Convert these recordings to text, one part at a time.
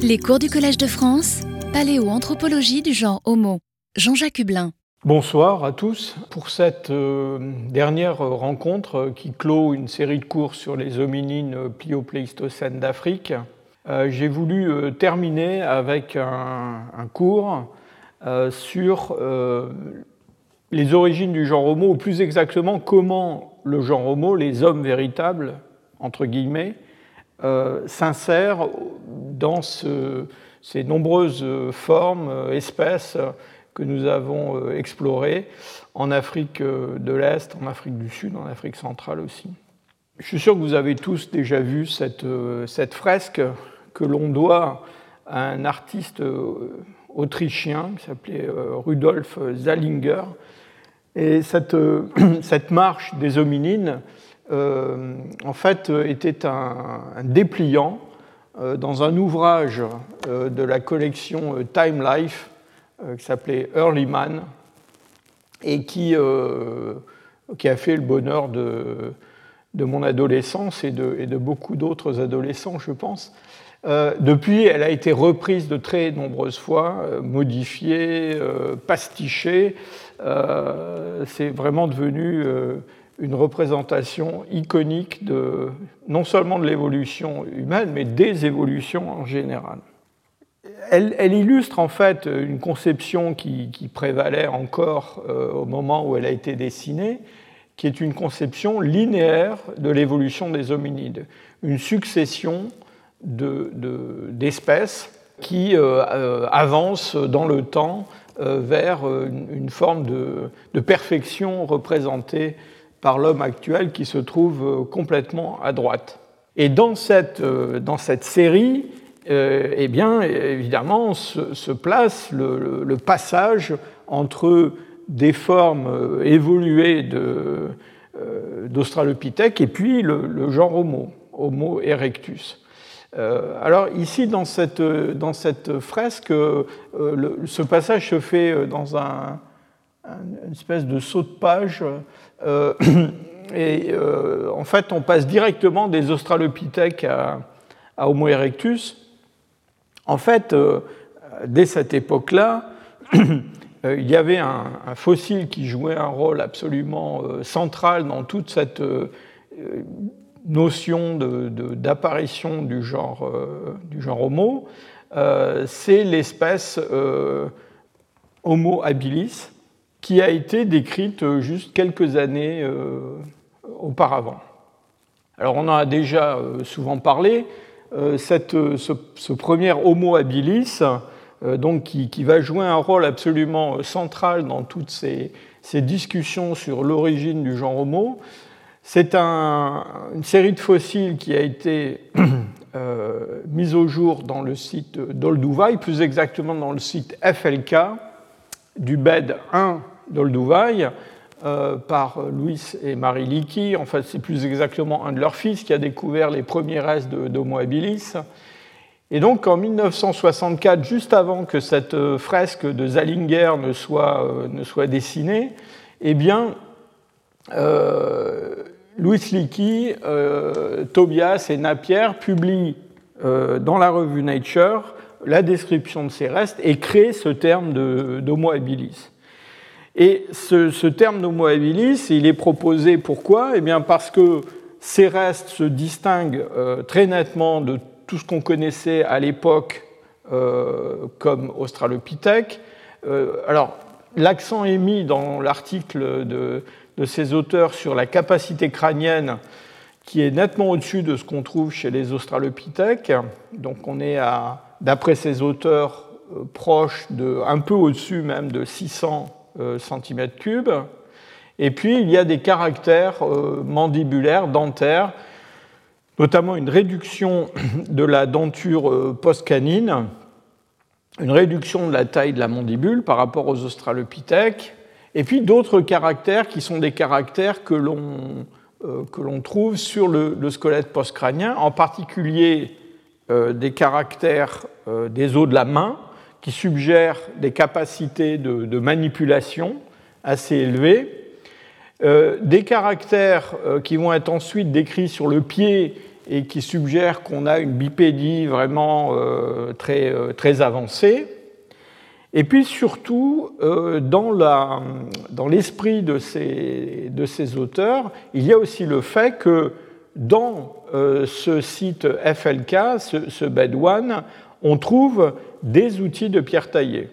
Les cours du Collège de France, paléoanthropologie du genre Homo. Jean-Jacques Hublin. Bonsoir à tous pour cette euh, dernière rencontre qui clôt une série de cours sur les hominines pliopléistocènes d'Afrique. Euh, j'ai voulu euh, terminer avec un, un cours sur les origines du genre Homo, ou plus exactement comment le genre Homo, les hommes véritables, entre guillemets, euh, s'insère dans ces nombreuses formes, euh, espèces que nous avons euh, explorées en Afrique de l'Est, en Afrique du Sud, en Afrique centrale aussi. Je suis sûr que vous avez tous déjà vu cette, fresque que l'on doit à un artiste autrichien qui s'appelait Rudolf Zallinger. Et cette, cette marche des hominines euh, en fait, était un, dépliant euh, dans un ouvrage euh, de la collection Time Life qui s'appelait Early Man et qui, qui, a fait le bonheur de, de mon adolescence et de, et de beaucoup d'autres adolescents, je pense. depuis, elle a été reprise de très nombreuses fois, modifiée, pastichée. C'est vraiment devenu une représentation iconique de, non seulement de l'évolution humaine, mais des évolutions en général. Elle, illustre en fait une conception qui, prévalait encore euh, au moment où elle a été dessinée, qui est une conception linéaire de l'évolution des hominides, une succession d'espèces de, qui euh, euh, avancent dans le temps vers une, forme de perfection représentée par l'homme actuel qui se trouve euh, complètement à droite. Et dans cette, euh, dans cette série, euh, eh bien, évidemment, se, place le, passage entre des formes évoluées d'Australopithèque et puis le, genre Homo, Homo erectus. alors ici, dans cette, dans cette fresque, ce passage se fait dans un, une espèce de saut de page euh, et euh, en fait, on passe directement des Australopithèques à, Homo erectus. En fait, euh, dès cette époque-là, il y avait un, fossile qui jouait un rôle absolument central dans toute cette notion d'apparition du, genre, du genre Homo. C'est l'espèce Homo habilis, qui a été décrite euh, juste quelques années euh, auparavant. Alors on en a déjà euh, souvent parlé. Cette, ce, premier Homo habilis, donc qui, va jouer un rôle absolument central dans toutes ces, discussions sur l'origine du genre Homo, c'est un, une série de fossiles qui a été mise au jour dans le site d'Olduvai, plus exactement dans le site FLK, du bed 1 d'Olduvai euh, par Louis et Marie Leakey. En fait, c'est plus exactement un de leurs fils qui a découvert les premiers restes d'Homo habilis. Et donc, en 1964, juste avant que cette euh, fresque de Zallinger ne soit, euh, ne soit dessinée, eh bien, Louis Leakey, Tobias et Napier publient dans la revue Nature la description de ces restes et créent ce terme d'Homo habilis. Et ce, terme d'Homo habilis, il est proposé pourquoi? Eh bien parce que ces restes se distinguent euh, très nettement de tout ce qu'on connaissait à l'époque euh, comme Australopithèque. Euh, alors, l'accent est mis dans l'article de, de, ces auteurs sur la capacité crânienne qui est nettement au-dessus de ce qu'on trouve chez les Australopithèques. Donc on est à d'après ces auteurs, euh, proche de, un peu au-dessus même de 600 euh, cm3. Et puis, il y a des caractères euh, mandibulaires, dentaires, notamment une réduction de la denture post-canine, une réduction de la taille de la mandibule par rapport aux australopithèques, et puis d'autres caractères qui sont des caractères que l'on l'on trouve sur le, le squelette postcrânien, en particulier euh, des caractères euh, des os de la main qui suggèrent des capacités de, manipulation assez élevées, euh, des caractères qui vont être ensuite décrits sur le pied et qui suggère qu'on a une bipédie vraiment très, très avancée. Et puis surtout, dans l'esprit de ces auteurs, il y a aussi le fait que dans ce site FLK, ce, ce bed one, on trouve des outils de pierre taillée.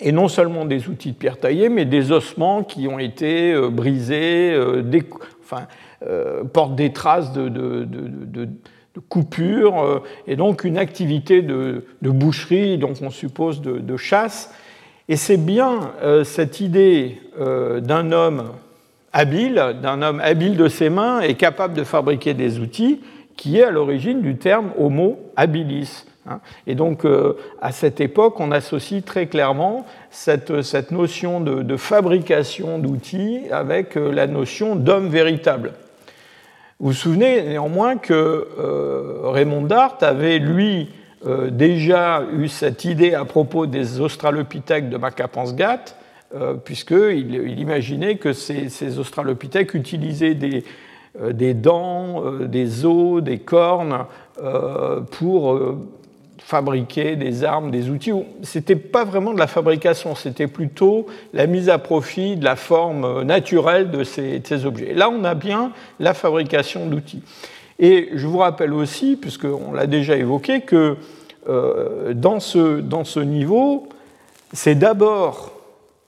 Et non seulement des outils de pierre taillée, mais des ossements qui ont été euh, brisés, euh, euh, portent des traces de, coupures, et donc une activité de, boucherie, donc on suppose de, chasse. Et c'est bien cette idée d'un homme habile, d'un homme habile de ses mains et capable de fabriquer des outils, qui est à l'origine du terme homo habilis. Hein. Et donc, euh, à cette époque, on associe très clairement cette, notion de, fabrication d'outils avec euh, la notion d'homme véritable. Vous vous souvenez néanmoins que euh, Raymond Dart avait, lui, déjà eu cette idée à propos des australopithèques de Makapansgat, puisqu'il il imaginait que ces, australopithèques utilisaient des, des dents, des os, des cornes pour fabriquer des armes, des outils. Ce n'était pas vraiment de la fabrication, c'était plutôt la mise à profit de la forme naturelle de ces, objets. là, on a bien la fabrication d'outils. Et je vous rappelle aussi, puisqu'on l'a déjà évoqué, que euh, dans, ce, dans ce niveau, c'est d'abord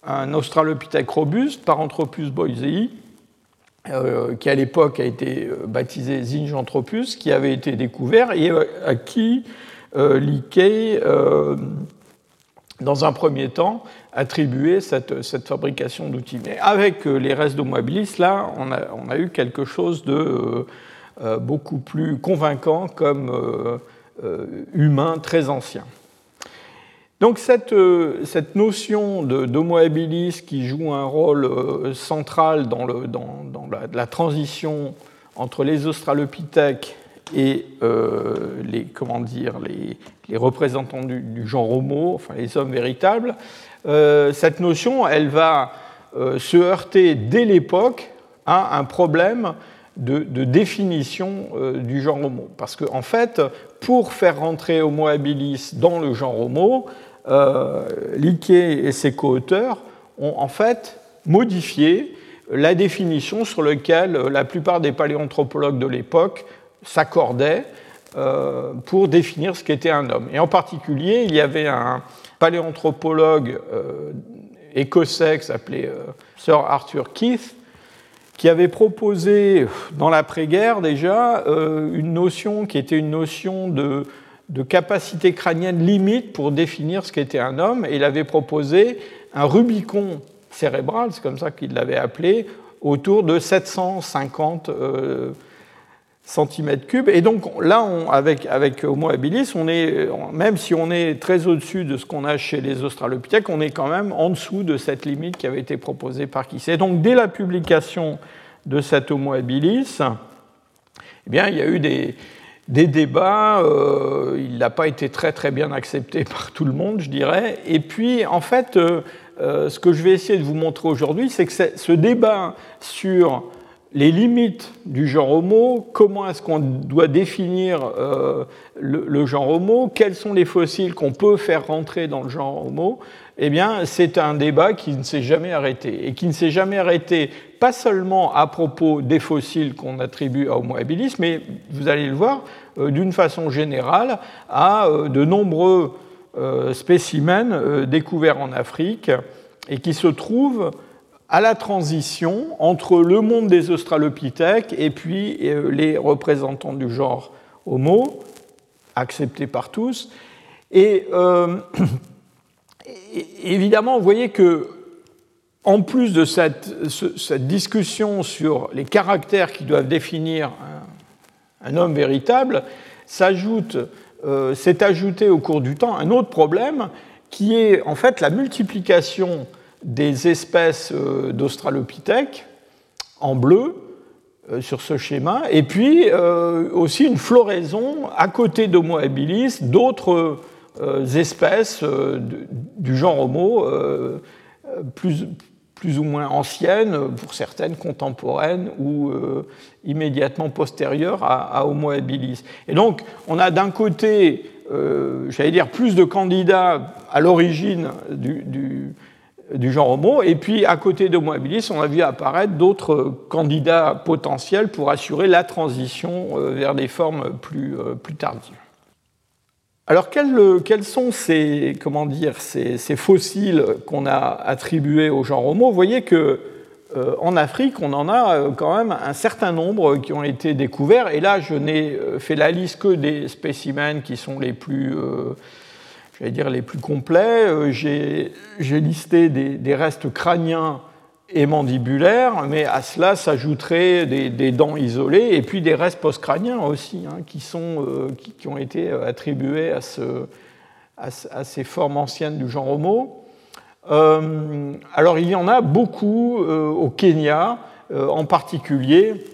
un Australopithèque robuste, Paranthropus boisei, euh, qui à l'époque a été euh, baptisé Zinjanthropus, qui avait été découvert et à qui euh, Lickey, euh, dans un premier temps, attribuer cette, fabrication d'outils. Mais avec euh, les restes d'Homo habilis, là, on a, eu quelque chose de beaucoup plus convaincant comme humain très ancien. Donc cette, cette notion d'Homo habilis qui joue un rôle central dans, le, dans, dans la, transition entre les australopithèques et euh, les, comment dire, les, représentants du, genre homo, enfin les hommes véritables, euh, cette notion, elle va euh, se heurter dès l'époque à un problème de, de définition du genre homo. Parce qu'en en fait, pour faire rentrer Homo habilis dans le genre homo, Liquet et ses co-auteurs ont en fait modifié la définition sur laquelle la plupart des paléanthropologues de l'époque s'accordaient euh, pour définir ce qu'était un homme. Et en particulier, il y avait un paléanthropologue euh, écossais qui s'appelait euh, Sir Arthur Keith, qui avait proposé dans l'après-guerre déjà une notion qui était une notion de, de capacité crânienne limite pour définir ce qu'était un homme, et il avait proposé un Rubicon cérébral, c'est comme ça qu'il l'avait appelé, autour de 750 centimètres cubes. Et donc là, avec, Homo habilis, on est, même si on est très au-dessus de ce qu'on a chez les Australopithèques, on est quand même en dessous de cette limite qui avait été proposée par qui Et donc dès la publication de cet Homo habilis, eh bien, il y a eu des, des débats, euh, il n'a pas été très très bien accepté par tout le monde, je dirais. Et puis, en fait, euh, euh, ce que je vais essayer de vous montrer aujourd'hui, c'est que ce débat sur les limites du genre homo, comment est-ce qu'on doit définir euh, le, genre homo, quels sont les fossiles qu'on peut faire rentrer dans le genre homo, eh bien, c'est un débat qui ne s'est jamais arrêté. Et qui ne s'est jamais arrêté pas seulement à propos des fossiles qu'on attribue à Homo habilis, mais vous allez le voir, euh, d'une façon générale, à euh, de nombreux spécimens découverts en Afrique et qui se trouvent à la transition entre le monde des australopithèques et puis euh, les représentants du genre Homo, acceptés par tous. Et euh, évidemment, vous voyez que, en plus de cette, discussion sur les caractères qui doivent définir un, homme véritable, s'ajoute, euh, s'est ajouté au cours du temps un autre problème qui est en fait la multiplication des espèces euh, d'Australopithèques en bleu euh, sur ce schéma, et puis aussi une floraison à côté d'Homo habilis d'autres espèces du genre Homo plus, plus ou moins anciennes, pour certaines contemporaines ou immédiatement postérieures à, Homo habilis. Et donc, on a d'un côté, j'allais dire, plus de candidats à l'origine du genre Homo. Et puis, à côté d'Homo habilis, on a vu apparaître d'autres candidats potentiels pour assurer la transition euh, vers des formes plus, euh, plus tardives. Alors, quels, sont ces, comment dire, ces, fossiles qu'on a attribués au genre Homo Vous voyez que euh, en Afrique, on en a quand même un certain nombre qui ont été découverts. Et là, je n'ai fait la liste que des spécimens qui sont les plus dire, les plus complets. Euh, j'ai listé des, restes crâniens et mandibulaires, mais à cela s'ajouteraient des, dents isolées et puis des restes postcrâniens aussi, hein, qui, sont, euh, qui, ont été attribués à, ce, à, ces formes anciennes du genre Homo. Euh, alors il y en a beaucoup au Kenya, en particulier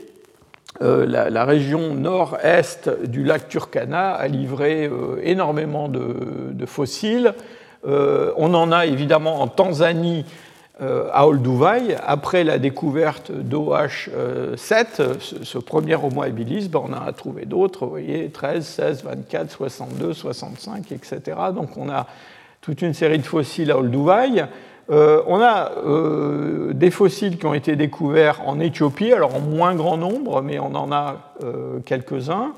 euh, la, région nord-est du lac Turkana a livré euh, énormément de, fossiles. Euh, on en a évidemment en Tanzanie à Olduvai, après la découverte d'OH7, ce, premier Homo habilis, ben, on a trouvé d'autres, vous voyez, 13, 16, 24, 62, 65, etc. Donc on a toute une série de fossiles à Olduvai. Euh, on a euh, des fossiles qui ont été découverts en Éthiopie, alors en moins grand nombre, mais on en a euh, quelques-uns.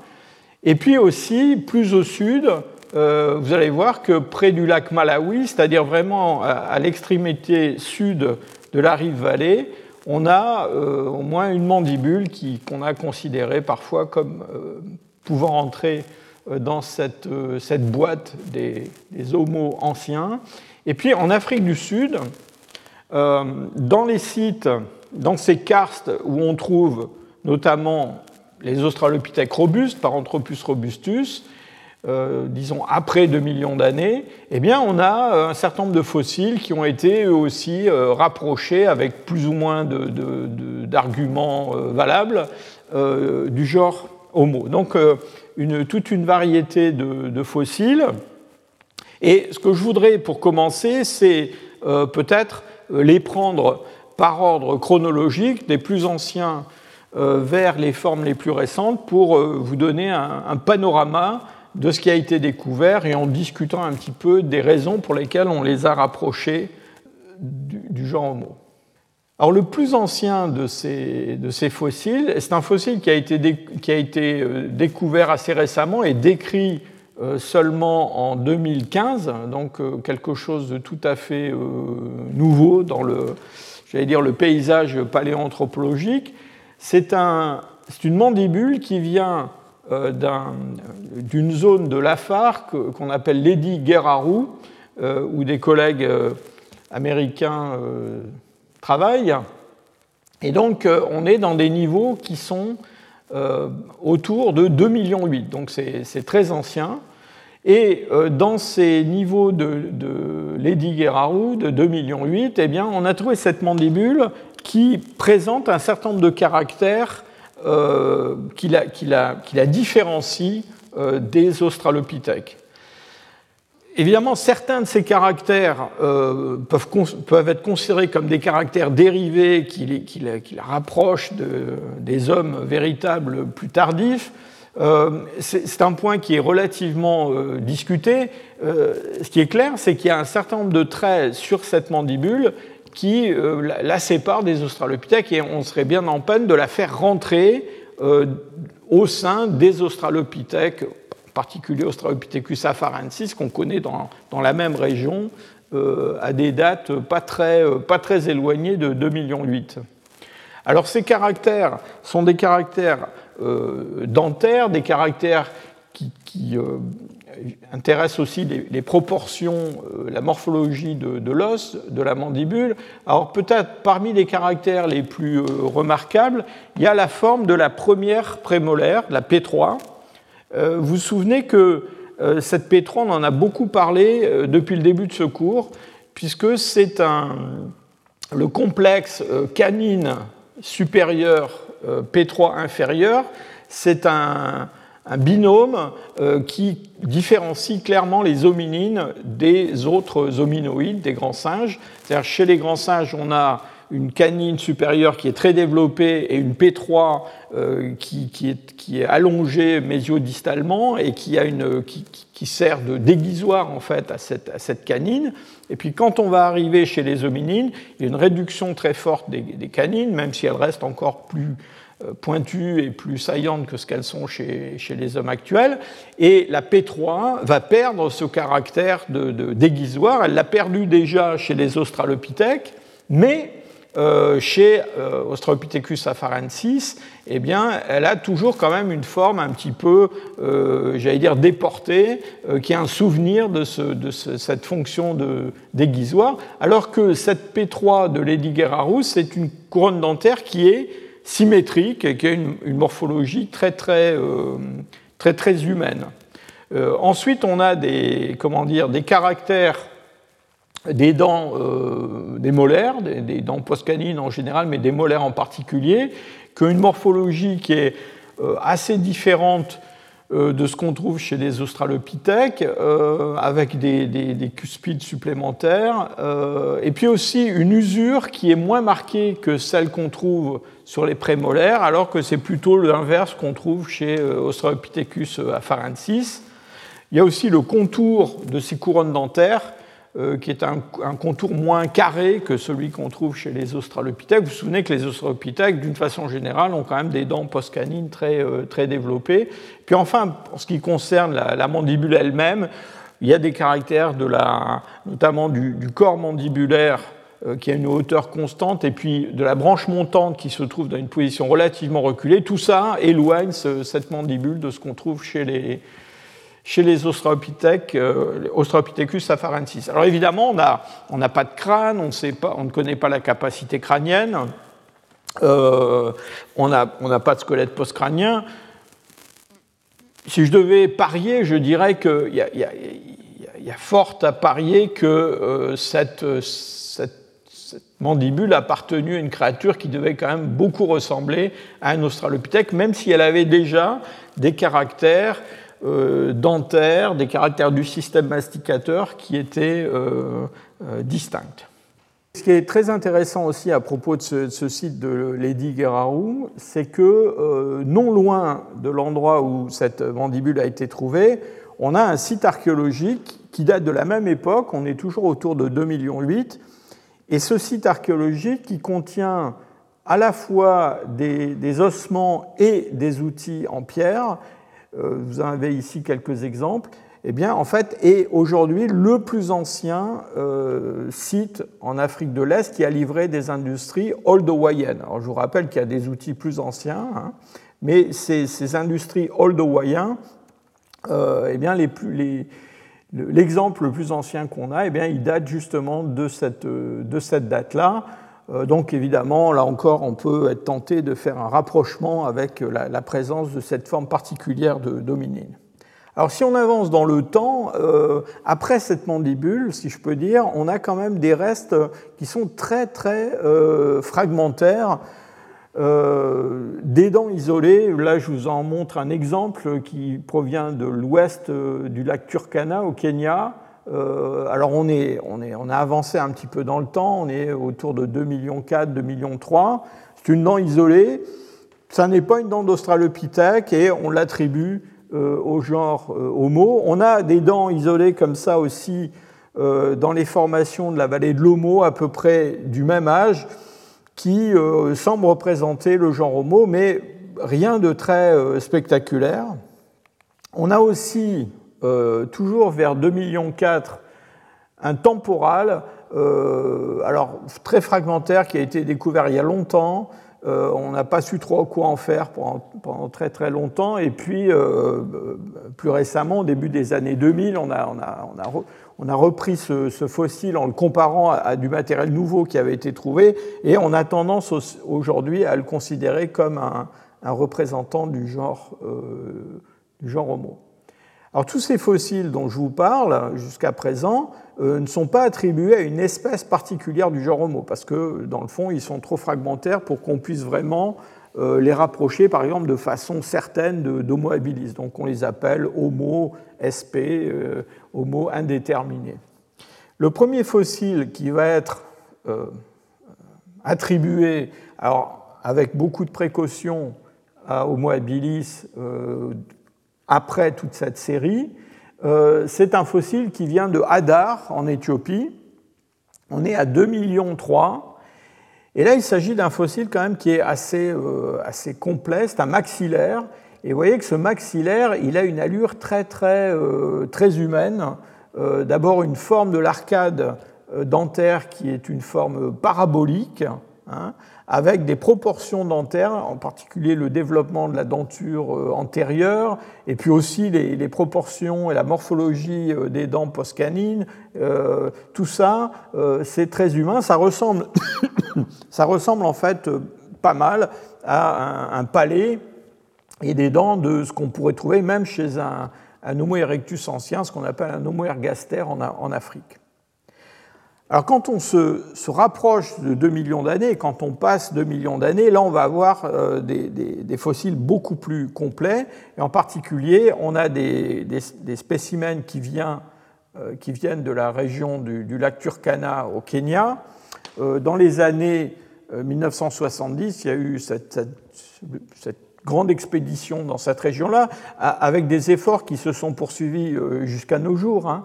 Et puis aussi, plus au sud, vous allez voir que près du lac Malawi, c'est-à-dire vraiment à, l'extrémité sud de la rive vallée, on a au moins une mandibule qu'on a considérée parfois comme pouvant entrer dans cette, boîte des, des homos anciens. Et puis en Afrique du Sud, euh, dans les sites, dans ces karstes où on trouve notamment les australopithèques robustes, Paranthropus robustus, euh, disons après 2 millions d'années, eh bien on a euh, un certain nombre de fossiles qui ont été eux aussi rapprochés avec plus ou moins d'arguments valables du genre Homo. Donc une, toute une variété de fossiles et ce que je voudrais pour commencer, c'est euh, peut-être euh, les prendre par ordre chronologique, des plus anciens euh, vers les formes les plus récentes, pour vous donner un, panorama de ce qui a été découvert et en discutant un petit peu des raisons pour lesquelles on les a rapprochés du, genre Homo. Alors le plus ancien de ces, de ces fossiles, c'est un fossile qui a été, qui a été découvert assez récemment et décrit euh, seulement en 2015, donc euh, quelque chose de tout à fait euh, nouveau dans le, dire, le paysage paléanthropologique. C'est un, une mandibule qui vient d'une zone de l'Afar qu'on appelle Lady Geraru, où des collègues américains travaillent. Et donc on est dans des niveaux qui sont autour de 2,8 millions. Donc c'est très ancien. Et euh, dans ces niveaux de, Lady Guerrero de 2,8 millions, eh bien, on a trouvé cette mandibule qui présente un certain nombre de caractères euh, qui, la, qui, la, qui, la, différencient euh, des australopithèques. Évidemment, certains de ces caractères peuvent, peuvent, être considérés comme des caractères dérivés qui, qui la, rapprochent de, des hommes véritables plus tardifs. Euh, c'est un point qui est relativement euh, discuté. Euh, ce qui est clair, c'est qu'il y a un certain nombre de traits sur cette mandibule qui la séparent des australopithèques et on serait bien en peine de la faire rentrer au sein des australopithèques, en particulier Australopithecus afarensis, qu'on connaît dans, dans, la même région à des dates pas très, pas très éloignées de 2,8 millions. Alors ces caractères sont des caractères euh, dentaires, des caractères qui, euh, intéressent aussi les, proportions, euh, la morphologie de, l'os, de la mandibule. Alors peut-être parmi les caractères les plus remarquables, il y a la forme de la première prémolaire, la P3. vous vous souvenez que cette P3, on en a beaucoup parlé depuis le début de ce cours, puisque c'est le complexe canine supérieur euh, P3 inférieur, c'est un, binôme euh, qui différencie clairement les hominines des autres hominoïdes, des grands singes. C'est-à-dire chez les grands singes, on a une canine supérieure qui est très développée et une P3 qui, est, qui, est, allongée mésiodistalement et qui, a une, qui, qui sert de déguisoire en fait à cette, à cette, canine. Et puis quand on va arriver chez les hominines, il y a une réduction très forte des, des canines, même si elles restent encore plus euh, pointues et plus saillantes que ce qu'elles sont chez, chez, les hommes actuels. Et la P3 va perdre ce caractère de, de déguisoire. Elle l'a perdu déjà chez les australopithèques, mais euh, chez euh, Australopithecus afarensis, eh bien, elle a toujours quand même une forme un petit peu, euh, j'allais dire, déportée, euh, qui a un souvenir de, ce, de ce, cette fonction de déguisoire, alors que cette P3 de Lady Guerrarus, c'est une couronne dentaire qui est symétrique et qui a une, morphologie très euh, humaine. Euh, ensuite, on a des, des caractères des dents, euh, des molaires, des, des dents postcanines en général, mais des molaires en particulier, qui ont une morphologie qui est assez différente de ce qu'on trouve chez les australopithèques, euh, avec des, des, des, cuspides supplémentaires, euh, et puis aussi une usure qui est moins marquée que celle qu'on trouve sur les prémolaires, alors que c'est plutôt l'inverse qu'on trouve chez Australopithecus afarensis. Il y a aussi le contour de ces couronnes dentaires euh, qui est un, contour moins carré que celui qu'on trouve chez les australopithèques. Vous vous souvenez que les australopithèques, d'une façon générale, ont quand même des dents postcanines très, euh, très développées. Puis enfin, en ce qui concerne la, mandibule elle-même, il y a des caractères de la, notamment du, corps mandibulaire euh, qui a une hauteur constante, et puis de la branche montante qui se trouve dans une position relativement reculée. Tout ça éloigne ce, cette mandibule de ce qu'on trouve chez les, chez les Australopithèques, euh, Australopithecus afarensis. Alors évidemment, on n'a pas de crâne, on, sait pas, on, ne connaît pas la capacité crânienne, euh, on n'a pas de squelette postcrânien. Si je devais parier, je dirais qu'il y, y, a fort à parier que euh, cette, cette, mandibule a appartenu à une créature qui devait quand même beaucoup ressembler à un Australopithèque, même si elle avait déjà des caractères dentaires, des caractères du système masticateur qui étaient euh, euh, distincts. Ce qui est très intéressant aussi à propos de ce, de site de Lady Guerrero, c'est que euh, non loin de l'endroit où cette mandibule a été trouvée, on a un site archéologique qui date de la même époque, on est toujours autour de 2,8 millions, et ce site archéologique qui contient à la fois des, ossements et des outils en pierre, euh, vous en avez ici quelques exemples, eh bien, en fait, est aujourd'hui le plus ancien euh, site en Afrique de l'Est qui a livré des industries oldowayennes. Alors, je vous rappelle qu'il y a des outils plus anciens, hein, mais ces, industries oldowayennes, euh, eh bien, l'exemple le plus ancien qu'on a, eh bien, il date justement de cette date-là. Euh, donc évidemment, là encore, on peut être tenté de faire un rapprochement avec la, présence de cette forme particulière de dominine. Alors si on avance dans le temps, euh, après cette mandibule, si je peux dire, on a quand même des restes qui sont très très euh, fragmentaires, des dents isolées. Là, je vous en montre un exemple qui provient de l'ouest du lac Turkana au Kenya. Euh, alors on, est, on, est, on, a avancé un petit peu dans le temps, on est autour de 2,4 millions, 2 millions 3. C'est une dent isolée. Ça n'est pas une dent d'Australopithèque et on l'attribue euh, au genre euh, Homo. On a des dents isolées comme ça aussi dans les formations de la vallée de l'Homo, à peu près du même âge, qui semblent représenter le genre Homo, mais rien de très spectaculaire. On a aussi euh, toujours vers 2,4 millions un temporal, euh, alors très fragmentaire, qui a été découvert il y a longtemps. Euh, on n'a pas su trop quoi en faire pendant, très très longtemps. Et puis, plus récemment, au début des années 2000, on a, on a, on a, on a repris ce, fossile en le comparant à, du matériel nouveau qui avait été trouvé. Et on a tendance aujourd'hui à le considérer comme un, représentant du genre, du genre Homo. Alors tous ces fossiles dont je vous parle jusqu'à présent euh, ne sont pas attribués à une espèce particulière du genre Homo, parce que dans le fond ils sont trop fragmentaires pour qu'on puisse vraiment euh, les rapprocher par exemple de façon certaine d'Homo habilis. Donc on les appelle Homo SP, euh, Homo indéterminé. Le premier fossile qui va être attribué, alors avec beaucoup de précautions, à Homo habilis après toute cette série. C'est un fossile qui vient de Hadar en Éthiopie. On est à 2 millions 3. Et là, il s'agit d'un fossile quand même qui est assez, assez complet, c'est un maxillaire et vous voyez que ce maxillaire, il a une allure très, très, euh, très humaine. Euh, d'abord, une forme de l'arcade euh, dentaire qui est une forme parabolique, hein, avec des proportions dentaires, en particulier le développement de la denture antérieure, et puis aussi les, proportions et la morphologie des dents postcanines. tout ça, c'est très humain. Ça ressemble, ça ressemble en fait pas mal à un, un palais et des dents de ce qu'on pourrait trouver même chez un, Homo erectus ancien, ce qu'on appelle un Homo ergaster en, Afrique. Alors quand on se, rapproche de 2 millions d'années, quand on passe 2 millions d'années, là on va avoir euh, des, fossiles beaucoup plus complets, et en particulier on a des, spécimens qui, euh, qui, viennent de la région du, lac Turkana au Kenya. Euh, dans les années 1970, il y a eu cette, grande expédition dans cette région-là, avec des efforts qui se sont poursuivis jusqu'à nos jours, hein,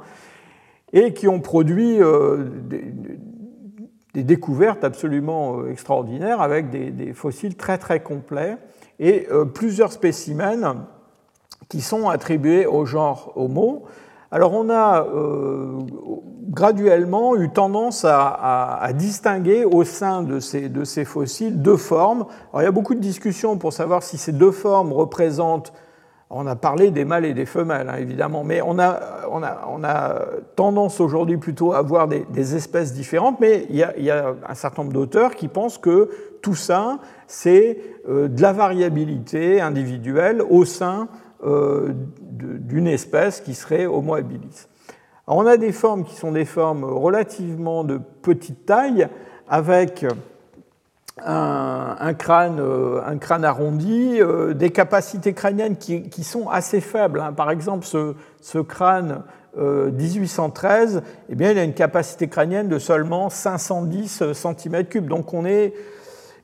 et qui ont produit euh, des, découvertes absolument euh, extraordinaires avec des, fossiles très très complets et plusieurs spécimens qui sont attribués au genre Homo. Alors on a graduellement eu tendance à, distinguer au sein de ces, de ces, fossiles deux formes. Alors, il y a beaucoup de discussions pour savoir si ces deux formes représentent, on a parlé des mâles et des femelles hein, évidemment, mais on a, tendance aujourd'hui plutôt à avoir des, espèces différentes, mais il y, a, il y, a, un certain nombre d'auteurs qui pensent que tout ça, c'est euh, de la variabilité individuelle au sein euh, d'une espèce qui serait Homo habilis. On a des formes qui sont des formes relativement de petite taille, avec un, crâne, euh, un crâne, arrondi, euh, des capacités crâniennes qui, sont assez faibles. Hein. Par exemple, ce, crâne 1813, euh, eh bien, il a une capacité crânienne de seulement 510 cm3. Donc on est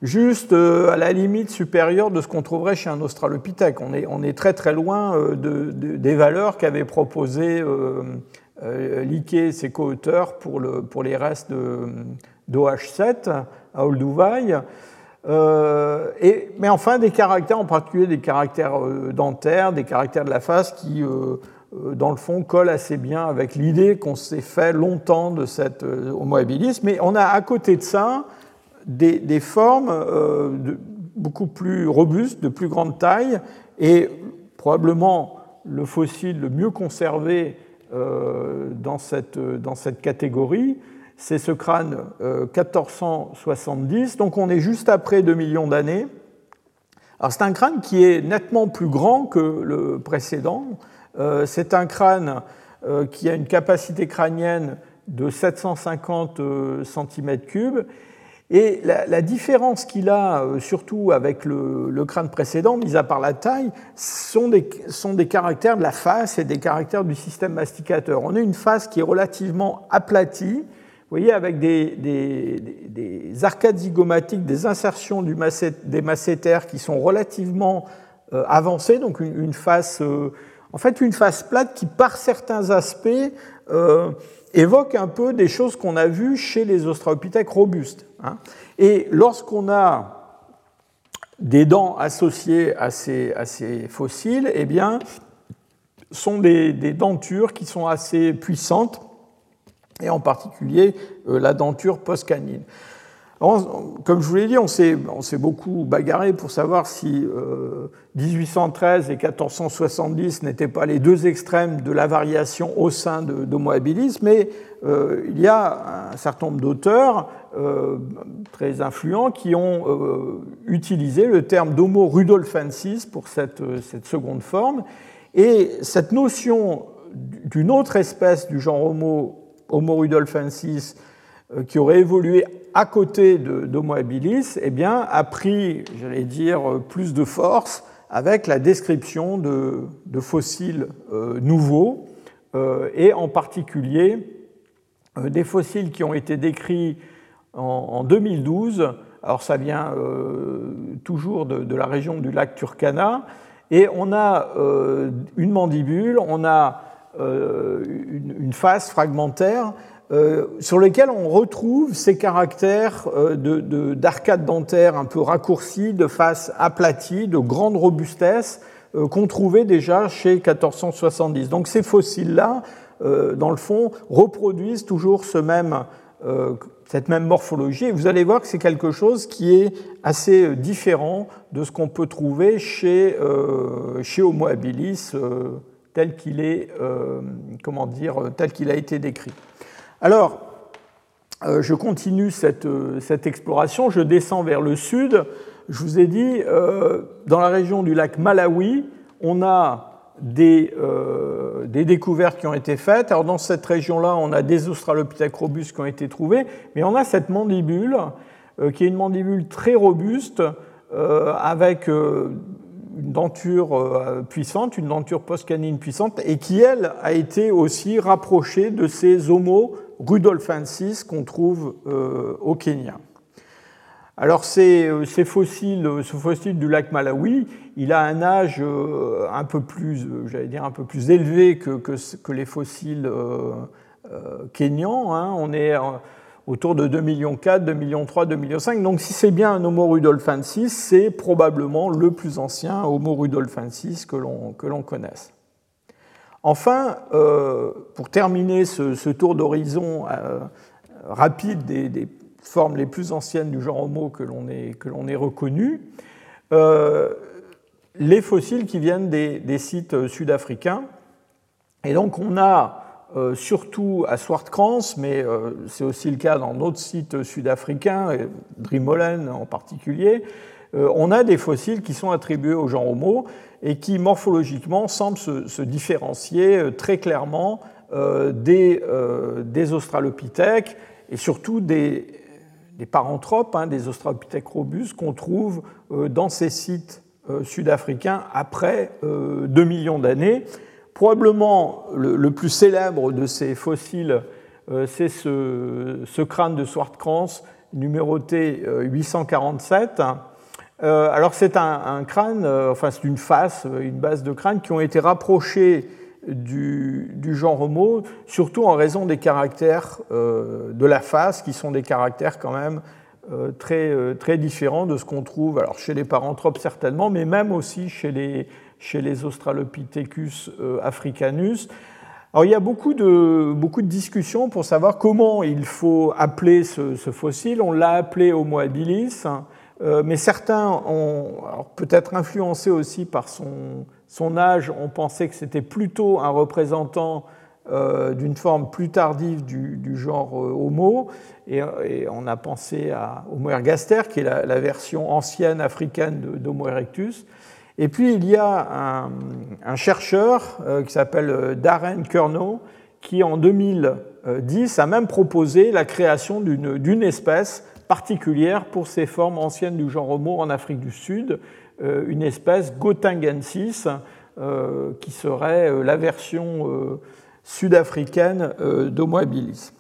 juste à la limite supérieure de ce qu'on trouverait chez un australopithèque. On est, très très loin des valeurs qu'avait proposées euh, liquer ses co-auteurs pour, le, pour, les restes d'OH7 à Olduvai. Euh, mais enfin, des caractères, en particulier des caractères euh, dentaires, des caractères de la face qui, dans le fond, collent assez bien avec l'idée qu'on s'est fait longtemps de cette Homo habilis. Mais on a à côté de ça des, formes beaucoup plus robustes, de plus grande taille, et probablement le fossile le mieux conservé euh, dans cette, dans cette catégorie. C'est ce crâne 1470, euh, donc on est juste après 2 millions d'années. C'est un crâne qui est nettement plus grand que le précédent. Euh, c'est un crâne qui a une capacité crânienne de 750 cm3 et la, différence qu'il a, euh, surtout avec le, crâne précédent, mis à part la taille, sont des, sont des, caractères de la face et des caractères du système masticateur. On a une face qui est relativement aplatie, vous voyez, avec des, des, arcades zygomatiques, des insertions des masséters qui sont relativement euh, avancées, donc une, face, euh, en fait, une face plate qui, par certains aspects, évoque un peu des choses qu'on a vues chez les australopithèques robustes. Hein. Et lorsqu'on a des dents associées à ces, à ces fossiles, eh bien, sont des, dentures qui sont assez puissantes, et en particulier euh, la denture postcanine comme je vous l'ai dit, on s'est beaucoup bagarré pour savoir si 1813 euh, et 1470 n'étaient pas les deux extrêmes de la variation au sein d'Homo habilis, mais euh, il y a un certain nombre d'auteurs très influents qui ont utilisé le terme d'Homo rudolfensis pour cette, cette, seconde forme. Et cette notion d'une autre espèce du genre Homo, Homo rudolfensis qui aurait évolué à côté d'Homo habilis, eh bien, a pris, j'allais dire, plus de force avec la description de, fossiles euh, nouveaux, euh, et en particulier euh, des fossiles qui ont été décrits en, 2012. Alors ça vient toujours de, la région du lac Turkana. Et on a une mandibule, on a une, face fragmentaire euh, sur lesquels on retrouve ces caractères euh, d'arcade dentaire un peu raccourcis, de face aplatie, de grande robustesse euh, qu'on trouvait déjà chez 1470. Donc ces fossiles-là, dans le fond, reproduisent toujours ce même, cette même morphologie. Et vous allez voir que c'est quelque chose qui est assez différent de ce qu'on peut trouver chez, chez Homo habilis tel qu'il est, comment dire, tel qu'il a été décrit. Alors, euh, je continue euh, cette, exploration, je descends vers le sud. Je vous ai dit, euh, dans la région du lac Malawi, on a des, découvertes qui ont été faites. Alors, dans cette région-là, on a des Australopithèques robustes qui ont été trouvés, mais on a cette mandibule, qui est une mandibule très robuste, avec une denture puissante, une denture post-canine puissante, et qui, elle, a été aussi rapprochée de ces homos rudolfensis qu'on trouve euh, au Kenya. Alors ces, euh, ces, fossiles, ce fossile du lac Malawi, il a un âge euh, un peu plus, j'allais dire un peu plus élevé que, que, les fossiles kenyans. Hein. On est autour de 2,4 millions, 2,3 millions, 2,5 millions. Donc si c'est bien un Homo rudolfensis, c'est probablement le plus ancien Homo rudolfensis que l'on connaisse. Enfin, euh, pour terminer ce, tour d'horizon euh, rapide des, formes les plus anciennes du genre Homo que l'on ait, reconnu, euh, les fossiles qui viennent des, sites sud-africains. Et donc on a surtout à Swartkrans, mais c'est aussi le cas dans d'autres sites sud-africains, Drimolen en particulier, on a des fossiles qui sont attribués au genre Homo et qui morphologiquement semble se, différencier euh, très clairement euh, euh, des, australopithèques et surtout des, paranthropes, hein, des australopithèques robustes qu'on trouve dans ces sites sud-africains après 2 millions d'années. Probablement le, plus célèbre de ces fossiles, c'est ce, crâne de Swartkrans numéroté 847 euh, alors c'est un, crâne, euh, enfin c'est une face, euh, une base de crâne qui ont été rapprochés du, genre Homo, surtout en raison des caractères de la face, qui sont des caractères quand même très, très différents de ce qu'on trouve alors chez les paranthropes certainement, mais même aussi chez les, chez les Australopithecus africanus. Alors, il y a beaucoup de, beaucoup de discussions pour savoir comment il faut appeler ce, fossile. On l'a appelé Homo habilis. Euh, mais certains ont, peut-être influencés aussi par son, son âge, ont pensé que c'était plutôt un représentant euh, d'une forme plus tardive du, du genre euh, Homo, et, on a pensé à Homo ergaster, qui est la, version ancienne africaine d'Homo erectus. Et puis il y a un, chercheur qui s'appelle Darren Kernow, qui en 2010 a même proposé la création d'une espèce particulière pour ces formes anciennes du genre Homo en Afrique du Sud, euh, une espèce Gotingensis, euh, qui serait euh, la version sud-africaine d'Homo habilis.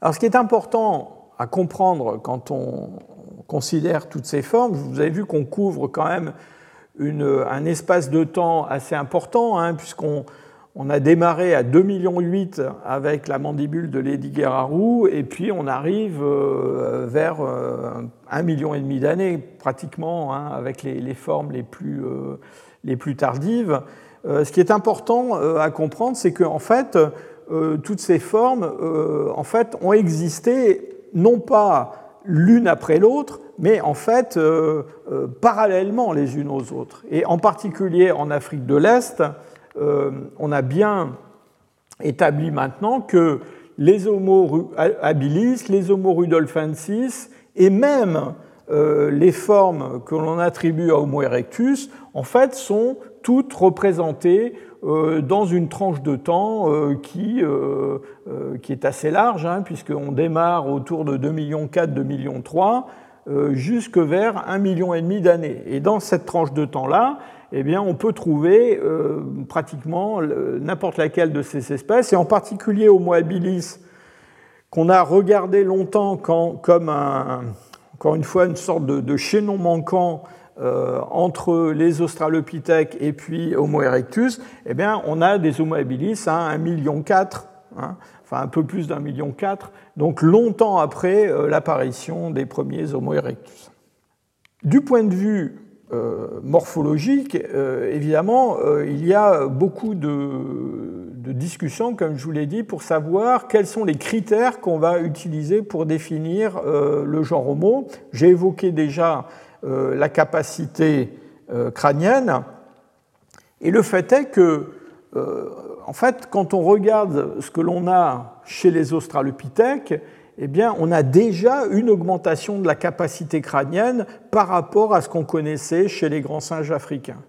Alors ce qui est important à comprendre quand on considère toutes ces formes, vous avez vu qu'on couvre quand même un espace de temps assez important, hein, puisqu'on on a démarré à 2,8 millions avec la mandibule de Lady Guerrero, et puis on arrive euh, vers 1,5 euh, million et demi d'années, pratiquement, hein, avec les, formes les plus, euh, les plus tardives. Ce qui est important à comprendre, c'est qu'en fait, toutes ces formes en fait, ont existé non pas l'une après l'autre, mais en fait parallèlement les unes aux autres. Et en particulier en Afrique de l'Est, euh, on a bien établi maintenant que les Homo habilis, les Homo rudolfensis et même euh, les formes que l'on attribue à Homo erectus, en fait, sont toutes représentées euh, dans une tranche de temps qui, qui, est assez large, hein, puisqu'on démarre autour de 2,4 millions, 2 millions 3, jusque vers 1,5 million d'années. Et dans cette tranche de temps-là, eh on peut trouver euh, pratiquement n'importe laquelle de ces espèces, et en particulier Homo habilis, qu'on a regardé longtemps comme encore une fois une sorte de, chaînon manquant euh, entre les Australopithèques et puis Homo erectus, eh bien, on a des Homo habilis à 1,4 million, hein, enfin un peu plus d'un million quatre, donc longtemps après euh, l'apparition des premiers Homo erectus. Du point de vue euh, morphologique, euh, évidemment, il y a beaucoup de, discussions, comme je vous l'ai dit, pour savoir quels sont les critères qu'on va utiliser pour définir le genre Homo. J'ai évoqué déjà la capacité crânienne, et le fait est que, en fait, quand on regarde ce que l'on a chez les Australopithèques, eh on a déjà une augmentation de la capacité crânienne par rapport à ce qu'on connaissait chez les grands singes africains.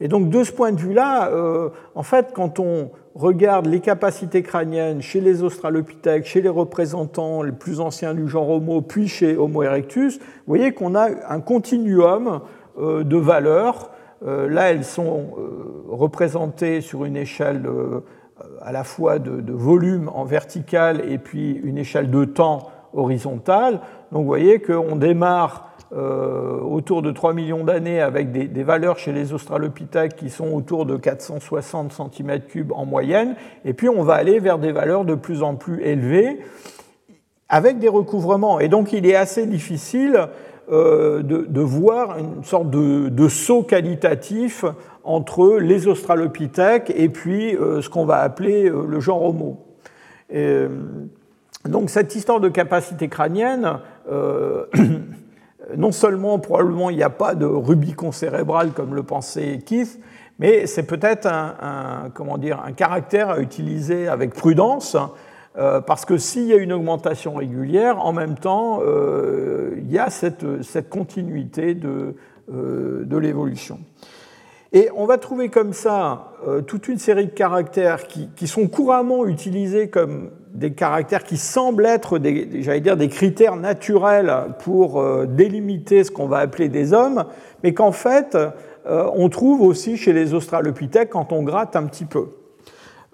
Et donc, de ce point de vue-là, euh, en fait, quand on regarde les capacités crâniennes chez les Australopithèques, chez les représentants les plus anciens du genre Homo, puis chez Homo erectus, vous voyez qu'on a un continuum euh, de valeurs. Euh, là, elles sont représentées sur une échelle à la fois de, volume en vertical et puis une échelle de temps horizontale. Donc vous voyez qu'on démarre euh, autour de 3 millions d'années avec des, valeurs chez les Australopithèques qui sont autour de 460 cm3 en moyenne, et puis on va aller vers des valeurs de plus en plus élevées avec des recouvrements. Et donc il est assez difficile euh, de, voir une sorte de, saut qualitatif entre les australopithèques et puis euh, ce qu'on va appeler euh, le genre Homo. donc cette histoire de capacité crânienne, non seulement probablement il n'y a pas de Rubicon cérébral comme le pensait Keith, mais c'est peut-être un, comment dire, un caractère à utiliser avec prudence euh, parce que s'il y a une augmentation régulière, en même temps, euh, il y a cette, continuité euh, de, l'évolution. Et on va trouver comme ça toute une série de caractères qui, sont couramment utilisés comme des caractères qui semblent être, dire, des critères naturels pour délimiter ce qu'on va appeler des hommes, mais qu'en fait, on trouve aussi chez les australopithèques quand on gratte un petit peu.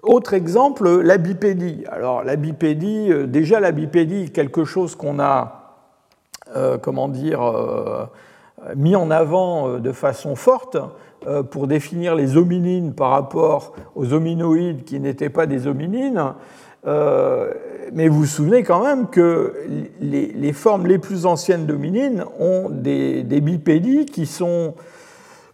Autre exemple, la bipédie. Alors la bipédie, euh, déjà la bipédie, quelque chose qu'on a, euh, comment dire, euh, mis en avant de façon forte pour définir les hominines par rapport aux hominoïdes qui n'étaient pas des hominines. mais vous vous souvenez quand même que les, formes les plus anciennes d'hominines ont des, des, bipédies qui sont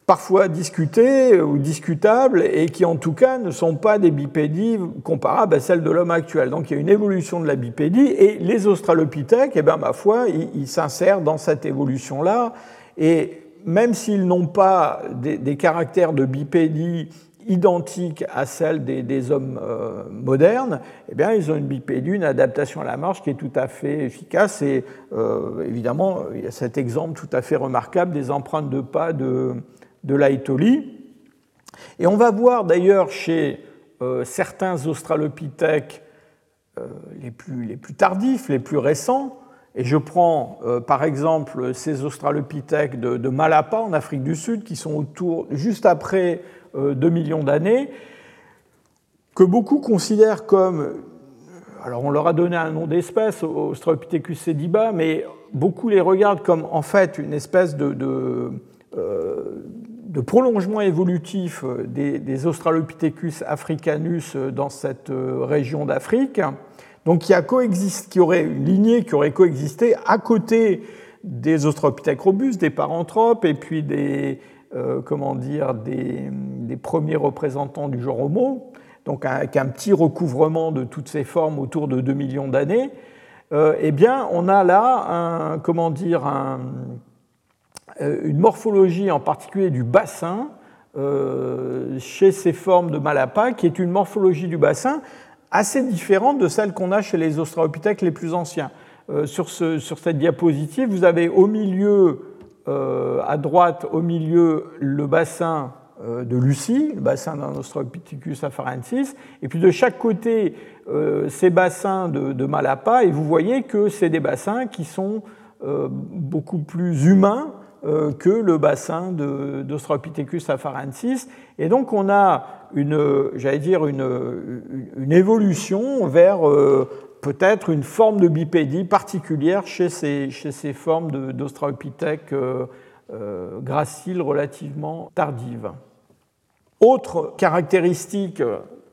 parfois discutés ou discutables et qui en tout cas ne sont pas des bipédies comparables à celles de l'homme actuel. Donc il y a une évolution de la bipédie et les australopithèques, eh bien, ma foi, ils s'insèrent dans cette évolution-là et même s'ils n'ont pas des, caractères de bipédie identiques à celles des, hommes euh, modernes, eh bien, ils ont une bipédie, une adaptation à la marche qui est tout à fait efficace. Et euh, évidemment, il y a cet exemple tout à fait remarquable des empreintes de pas de, de l'Aetoli. Et on va voir d'ailleurs chez euh, certains australopithèques euh, les, plus, les, plus, tardifs, les plus récents, et je prends euh, par exemple ces australopithèques de, Malapa en Afrique du Sud, qui sont autour, juste après 2 millions d'années, que beaucoup considèrent comme alors on leur a donné un nom d'espèce, Australopithecus sediba, mais beaucoup les regardent comme en fait une espèce de, de prolongement évolutif euh, des, Australopithecus africanus euh, dans cette euh, région d'Afrique, donc qui, a coexiste, qui aurait une lignée qui aurait coexisté à côté des Australopithèques robustes, des paranthropes, et puis des, comment dire, des, premiers représentants du genre Homo, donc avec un petit recouvrement de toutes ces formes autour de 2 millions d'années, eh bien, on a là un, comment dire, un, euh, une morphologie en particulier du bassin euh, chez ces formes de Malapa, qui est une morphologie du bassin assez différente de celle qu'on a chez les australopithèques les plus anciens. Euh, sur, sur, cette diapositive, vous avez au milieu, à droite, au milieu, le bassin de Lucie, le bassin d'un Australopithecus afarensis, et puis de chaque côté, ces bassins de, de, Malapa, et vous voyez que c'est des bassins qui sont beaucoup plus humains euh, que le bassin d'Australopithecus afarensis. Et donc on a une, j'allais dire, une, évolution vers euh, peut-être une forme de bipédie particulière chez ces, chez ces formes d'Australopithèques graciles relativement tardives. Autre caractéristique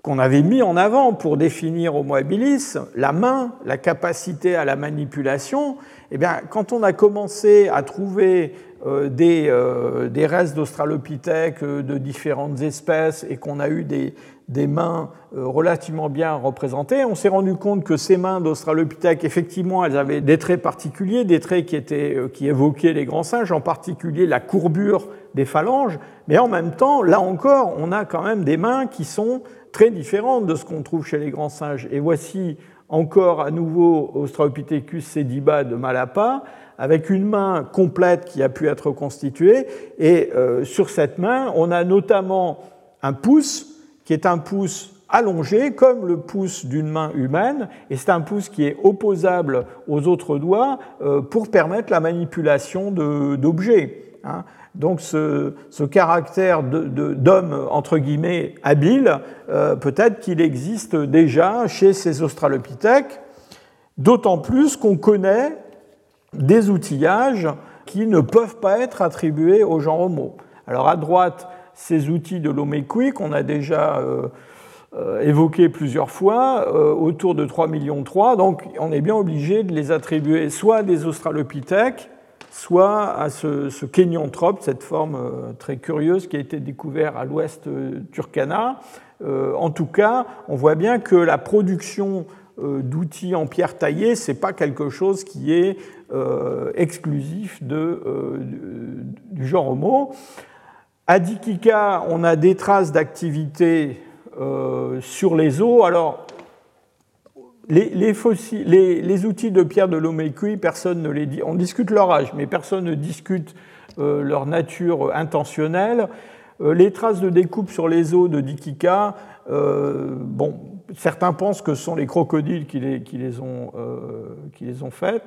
qu'on avait mis en avant pour définir Homo habilis, la main, la capacité à la manipulation, eh bien, quand on a commencé à trouver euh, des, euh, des, restes d'Australopithèques euh, de différentes espèces et qu'on a eu des, des mains relativement bien représentées, on s'est rendu compte que ces mains d'Australopithèques, effectivement, elles avaient des traits particuliers, des traits qui, étaient, qui évoquaient les grands singes, en particulier la courbure des phalanges, mais en même temps, là encore, on a quand même des mains qui sont très différentes de ce qu'on trouve chez les grands singes. Et voici encore à nouveau Australopithecus sediba de Malapa, avec une main complète qui a pu être constituée. Et euh, sur cette main, on a notamment un pouce qui est un pouce allongé comme le pouce d'une main humaine, et c'est un pouce qui est opposable aux autres doigts euh, pour permettre la manipulation d'objets. Hein. Donc ce, caractère d'homme, entre guillemets, habile, euh, peut-être qu'il existe déjà chez ces australopithèques, d'autant plus qu'on connaît des outillages qui ne peuvent pas être attribués au genre Homo. Alors à droite, ces outils de l'Omequi qu'on a déjà euh, euh, évoqués plusieurs fois, autour de 3 millions 3, donc on est bien obligé de les attribuer soit à des australopithèques, soit à ce, ce cette forme euh, très curieuse qui a été découverte à l'ouest euh, Turkana. Euh, en tout cas, on voit bien que la production d'outils en pierre taillée, ce n'est pas quelque chose qui est exclusif de, du genre Homo. À Dikika, on a des traces d'activité sur les os. Alors, les, outils de pierre de l'Omeikui, personne ne les dit. On discute leur âge, mais personne ne discute euh, leur nature intentionnelle. Euh, les traces de découpe sur les os de Dikika, euh, bon, certains pensent que ce sont les crocodiles qui les, ont, ont faites,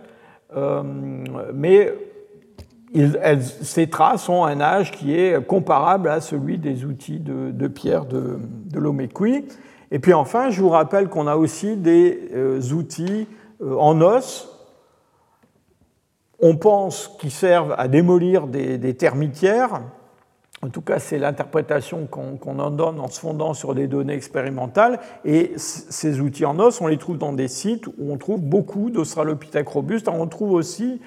mais ces traces ont un âge qui est comparable à celui des outils de, pierre de, de et puis enfin, je vous rappelle qu'on a aussi des euh, outils euh, en os. On pense qu'ils servent à démolir des, termitières. En tout cas, c'est l'interprétation qu'on en donne en se fondant sur des données expérimentales. Et ces outils en os, on les trouve dans des sites où on trouve beaucoup d'Australopithèques robustes. On trouve aussi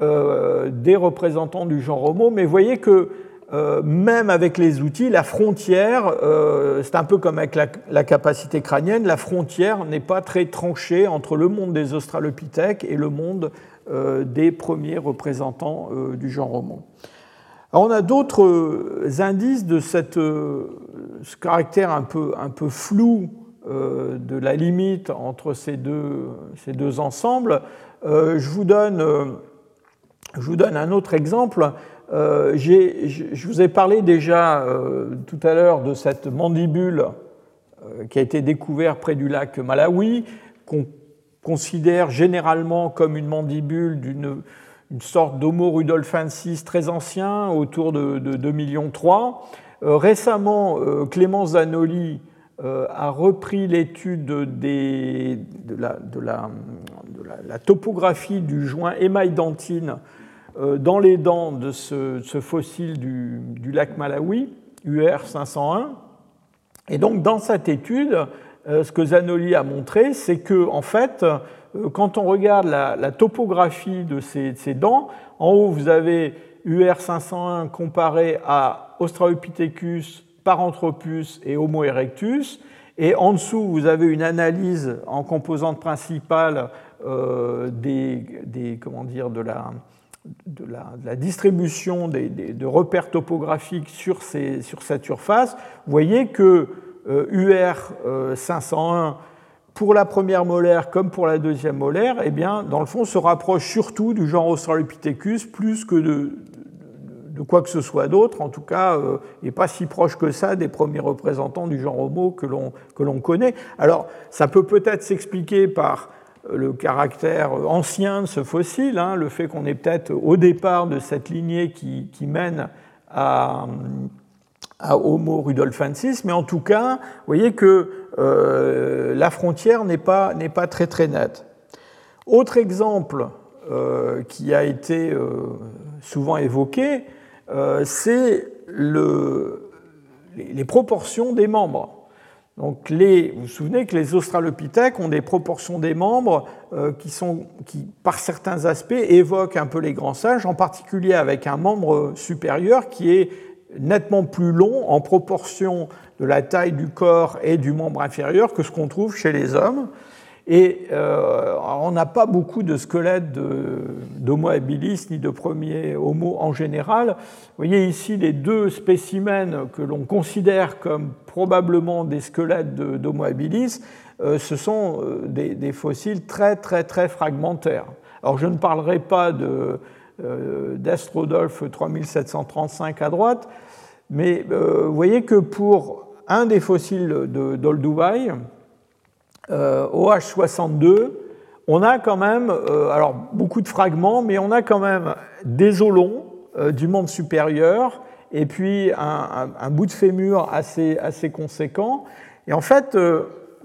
euh, des représentants du genre Homo. Mais vous voyez que euh, même avec les outils, la frontière, euh, c'est un peu comme avec la, capacité crânienne, la frontière n'est pas très tranchée entre le monde des australopithèques et le monde des premiers représentants du genre Homo. On a d'autres indices de cette, ce caractère un peu, un peu flou de la limite entre ces deux, ces deux ensembles. je, vous donne, je vous donne un autre exemple. Euh, je vous ai parlé déjà euh, tout à l'heure de cette mandibule euh, qui a été découverte près du lac Malawi, qu'on considère généralement comme une mandibule d'une une sorte d'Homo rudolfensis très ancien, autour de, de 2 millions 3. récemment, Clémence Zanoli a repris l'étude de, la, topographie du joint émail-dentine euh, dans les dents de ce, fossile du, lac Malawi, UR 501. Et donc, dans cette étude, euh, ce que Zanoli a montré, c'est que, en fait, euh, quand on regarde la, topographie de ces, dents, en haut, vous avez UR 501 comparé à Australopithecus, Paranthropus et Homo erectus. Et en dessous, vous avez une analyse en composante principale des, des, comment dire, de la, distribution de repères topographiques sur, cette surface, vous voyez que UR euh, 501, euh, pour la première molaire comme pour la deuxième molaire, eh bien, dans le fond, se rapproche surtout du genre Australopithecus plus que de, quoi que ce soit d'autre. En tout cas, euh, pas si proche que ça des premiers représentants du genre Homo que l'on connaît. Alors, ça peut peut-être s'expliquer par le caractère ancien de ce fossile, hein, le fait qu'on est peut-être au départ de cette lignée qui, mène à, à Homo rudolfensis, mais en tout cas, vous voyez que euh, la frontière n'est pas, pas, très très nette. Autre exemple euh, qui a été euh, souvent évoqué, c'est le, les proportions des membres. Donc les, vous vous souvenez que les australopithèques ont des proportions des membres qui, sont, qui, par certains aspects, évoquent un peu les grands sages, en particulier avec un membre supérieur qui est nettement plus long en proportion de la taille du corps et du membre inférieur que ce qu'on trouve chez les hommes. Et euh, on n'a pas beaucoup de squelettes d'Homo habilis ni de premiers Homo en général. Vous voyez ici les deux spécimens que l'on considère comme probablement des squelettes d'Homo habilis. Euh, ce sont euh, des, des, fossiles très très très fragmentaires. Alors je ne parlerai pas de d'Astrodolphe 3735 à droite. Mais euh, vous voyez que pour un des fossiles d'Olduvai, euh, OH62, on a quand même, alors beaucoup de fragments, mais on a quand même des os longs du membre supérieur et puis un, bout de fémur assez, assez conséquent. Et en fait,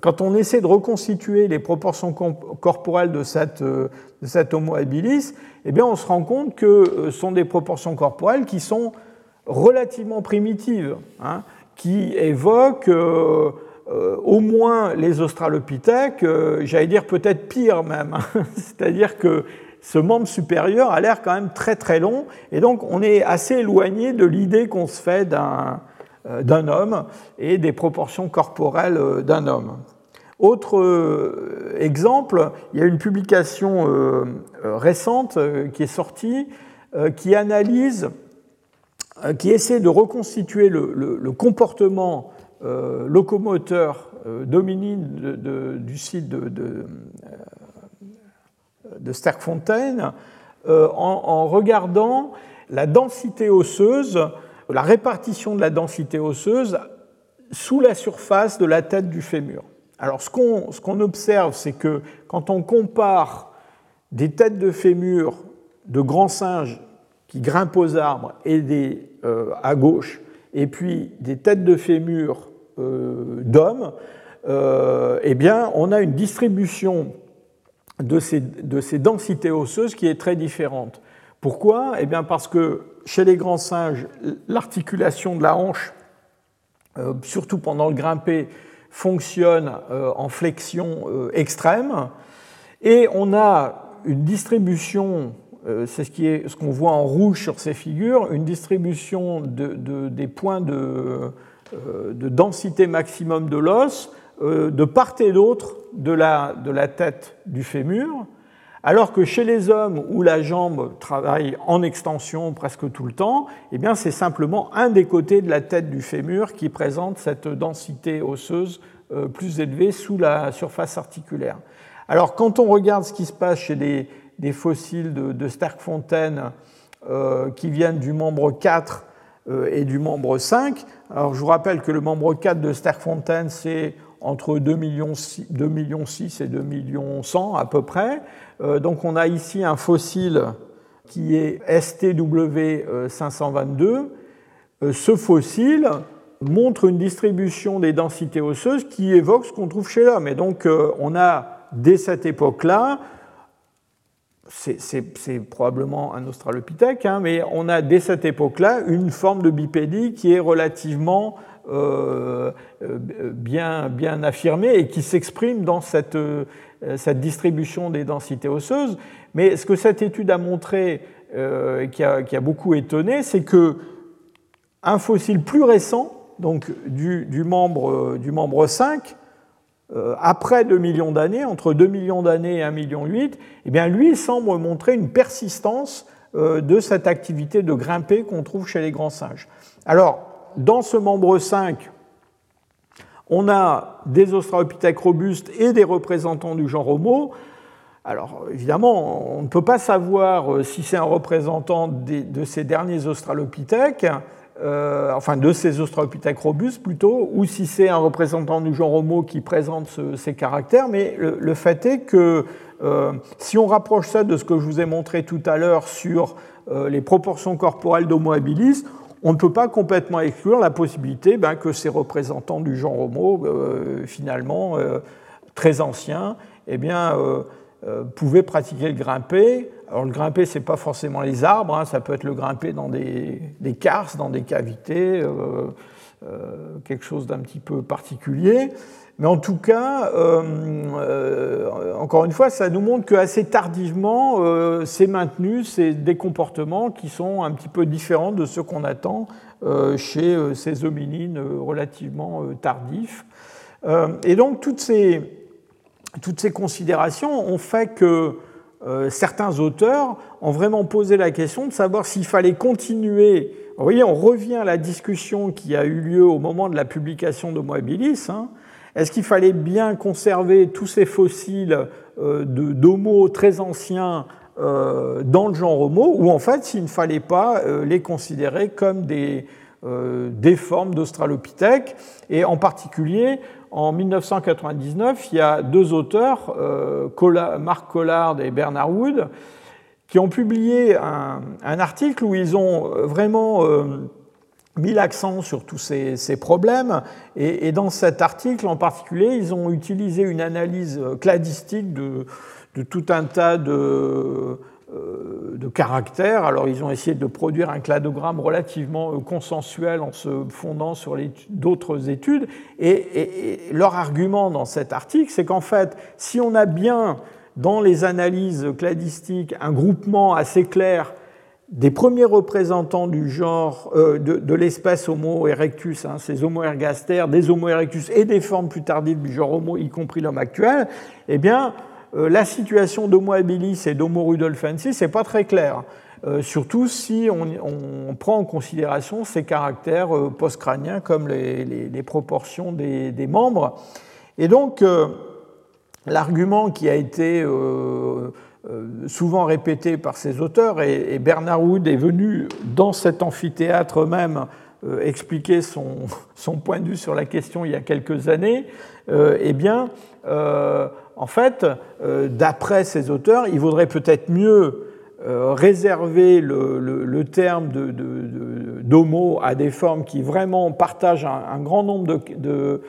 quand on essaie de reconstituer les proportions corporelles de, cette, de cet Homo habilis, eh bien, on se rend compte que euh, ce sont des proportions corporelles qui sont relativement primitives, hein, qui évoquent euh, euh, au moins les australopithèques, j'allais dire peut-être pire même, hein. c'est-à-dire que ce membre supérieur a l'air quand même très très long, et donc on est assez éloigné de l'idée qu'on se fait d'un homme et des proportions corporelles d'un homme. Autre euh, exemple, il y a une publication euh, euh, récente qui est sortie qui analyse, qui essaie de reconstituer le, comportement locomoteur dominine du site de, de, en, regardant la densité osseuse, la répartition de la densité osseuse sous la surface de la tête du fémur. Alors ce qu'on observe, c'est que quand on compare des têtes de fémur de grands singes qui grimpent aux arbres et des, euh, à gauche, et puis des têtes de fémur euh, d'hommes, euh, eh bien, on a une distribution de ces, de ces, densités osseuses qui est très différente. Pourquoi? Eh bien, parce que chez les grands singes, l'articulation de la hanche, surtout pendant le grimper, fonctionne euh, en flexion euh, extrême. Et on a une distribution, euh, c'est ce qu'on voit en rouge sur ces figures, une distribution de, des points de, de, densité maximum de l'os de part et d'autre de la tête du fémur. Alors que chez les hommes où la jambe travaille en extension presque tout le temps, eh bien c'est simplement un des côtés de la tête du fémur qui présente cette densité osseuse euh, plus élevée sous la surface articulaire. Alors quand on regarde ce qui se passe chez des, fossiles de, de euh, qui viennent du membre 4 euh, et du membre 5, alors je vous rappelle que le membre 4 de Sterkfontein c'est entre 2 millions, 2 millions 6 et 2 millions 100 à peu près. Euh, donc on a ici un fossile qui est STW 522. Euh, ce fossile montre une distribution des densités osseuses qui évoque ce qu'on trouve chez l'homme. Et donc euh, on a dès cette époque-là, c'est probablement un australopithèque, hein, mais on a dès cette époque-là une forme de bipédie qui est relativement bien, bien affirmée et qui s'exprime dans cette, euh, cette distribution des densités osseuses. Mais ce que cette étude a montré, euh, qui, a, qui, a, beaucoup étonné, c'est que un fossile plus récent, donc du, du, membre, du membre 5, euh, après 2 millions d'années, entre 2 millions d'années et 1 million 8, eh bien lui semble montrer une persistance de cette activité de grimper qu'on trouve chez les grands singes. Alors, dans ce membre 5, on a des australopithèques robustes et des représentants du genre Homo. Alors évidemment, on ne peut pas savoir euh, si c'est un représentant de ces derniers australopithèques, euh, enfin de ces australopithèques robustes plutôt, ou si c'est un représentant du genre Homo qui présente ces caractères, mais le, fait est que euh, si on rapproche ça de ce que je vous ai montré tout à l'heure sur les proportions corporelles d'Homo habilis, on ne peut pas complètement exclure la possibilité ben, que ces représentants du genre Homo, finalement très anciens, eh bien, pouvaient pratiquer le grimper. Alors le grimper, ce n'est pas forcément les arbres, hein, ça peut être le grimper dans des, des carses, dans des cavités, quelque chose d'un petit peu particulier. Mais en tout cas, euh, euh, encore une fois, ça nous montre qu'assez tardivement, euh, c'est maintenu, c'est des comportements qui sont un petit peu différents de ceux qu'on attend chez ces hominines relativement tardifs. et donc, toutes ces, toutes ces considérations ont fait que certains auteurs ont vraiment posé la question de savoir s'il fallait continuer. Vous voyez, on revient à la discussion qui a eu lieu au moment de la publication d'Homo habilis. Hein, est-ce qu'il fallait bien conserver tous ces fossiles euh, d'homo très anciens euh, dans le genre Homo, ou en fait s'il ne fallait pas euh, les considérer comme des, des formes d'Australopithèque? Et en particulier, en 1999, il y a deux auteurs, Marc Collard et Bernard Wood, qui ont publié un, un article où ils ont vraiment mis l'accent sur tous ces, problèmes. Et, dans cet article en particulier, ils ont utilisé une analyse cladistique de, tout un tas de, euh, de, caractères. Alors ils ont essayé de produire un cladogramme relativement consensuel en se fondant sur d'autres études. Et, leur argument dans cet article, c'est qu'en fait, si on a bien dans les analyses cladistiques un groupement assez clair des premiers représentants du genre euh, de, l'espèce Homo erectus, hein, ces Homo ergaster, des Homo erectus et des formes plus tardives du genre Homo, y compris l'homme actuel, eh bien, euh, la situation d'Homo habilis et d'Homo rudolfensis n'est pas très claire. Euh, surtout si on, prend en considération ces caractères postcrâniens comme les, proportions des, membres. Et donc, l'argument qui a été souvent répété par ses auteurs, et Bernard Wood est venu dans cet amphithéâtre même euh, expliquer son, point de vue sur la question il y a quelques années, euh, eh bien, en fait, d'après ses auteurs, il vaudrait peut-être mieux réserver le, le, terme d'homo de, à des formes qui vraiment partagent un, grand nombre de,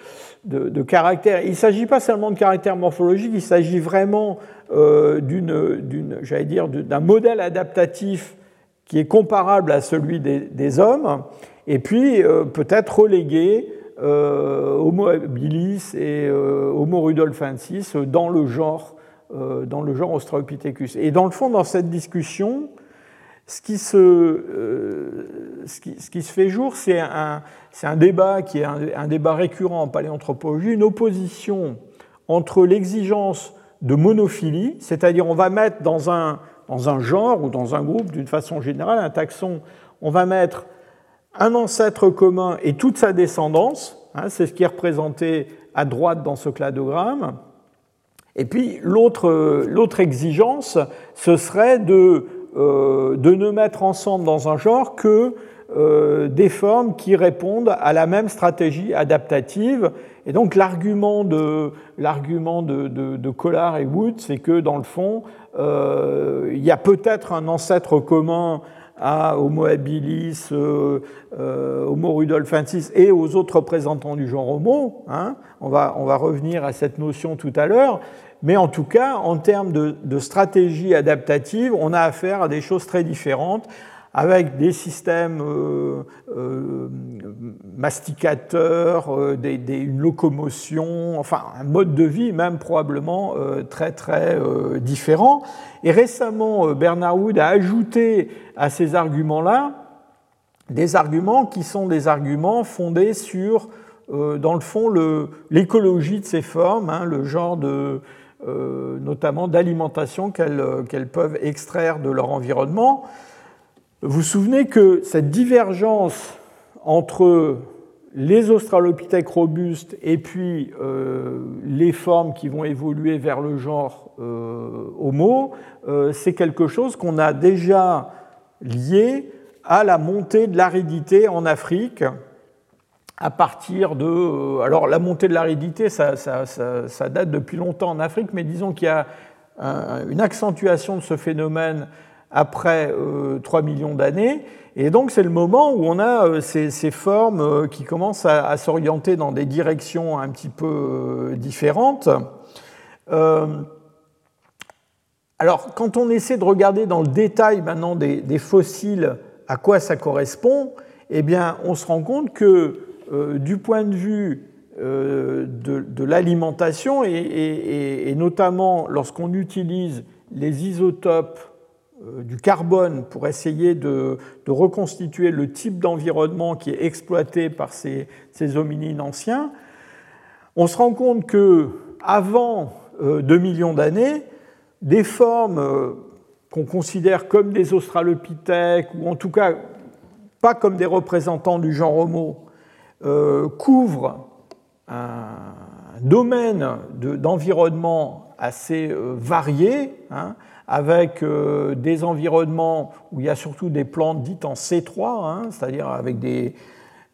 de caractères. Il ne s'agit pas seulement de caractères morphologiques, il s'agit vraiment euh, d'une, j'allais dire, d'un modèle adaptatif qui est comparable à celui des, hommes, et puis euh, peut-être reléguer euh, Homo habilis et Homo rudolfensis dans le genre, dans le genre Australopithecus. Et dans le fond, dans cette discussion, ce qui se, qui, ce qui se fait jour, c'est un, un, débat qui est un, débat récurrent en paléanthropologie, une opposition entre l'exigence de monophilie, c'est-à-dire on va mettre dans un, dans un genre ou dans un groupe, d'une façon générale, un taxon, on va mettre un ancêtre commun et toute sa descendance, hein, c'est ce qui est représenté à droite dans ce cladogramme. Et puis l'autre exigence, ce serait de, euh, de ne mettre ensemble dans un genre que euh, des formes qui répondent à la même stratégie adaptative et donc l'argument de, de, Collard et Wood, c'est que dans le fond, euh, il y a peut-être un ancêtre commun à Homo habilis, euh, euh, Homo rudolfensis et aux autres représentants du genre Homo. Hein. On, va, on va revenir à cette notion tout à l'heure. Mais en tout cas, en termes de, stratégie adaptative, on a affaire à des choses très différentes avec des systèmes euh, euh, masticateurs, euh, une locomotion, enfin un mode de vie même probablement très très différent. Et récemment, Bernard Wood a ajouté à ces arguments-là des arguments qui sont des arguments fondés sur, dans le fond, l'écologie de ces formes, hein, le genre de, notamment d'alimentation qu'elles peuvent extraire de leur environnement. Vous vous souvenez que cette divergence entre les australopithèques robustes et puis euh, les formes qui vont évoluer vers le genre euh, Homo, euh, c'est quelque chose qu'on a déjà lié à la montée de l'aridité en Afrique à partir de... alors la montée de l'aridité, ça, ça, date depuis longtemps en Afrique, mais disons qu'il y a une accentuation de ce phénomène après 3 millions d'années. Et donc c'est le moment où on a ces, formes qui commencent à, s'orienter dans des directions un petit peu différentes. alors quand on essaie de regarder dans le détail maintenant des, fossiles à quoi ça correspond, eh bien on se rend compte que du point de vue euh, de, l'alimentation et, notamment lorsqu'on utilise les isotopes euh, du carbone pour essayer de, reconstituer le type d'environnement qui est exploité par ces, hominines anciens, on se rend compte que avant 2 euh, millions d'années, des formes qu'on considère comme des australopithèques ou en tout cas pas comme des représentants du genre Homo couvrent un domaine d'environnement assez euh, varié, hein, avec euh, des environnements où il y a surtout des plantes dites en C3, hein, c'est-à-dire avec des,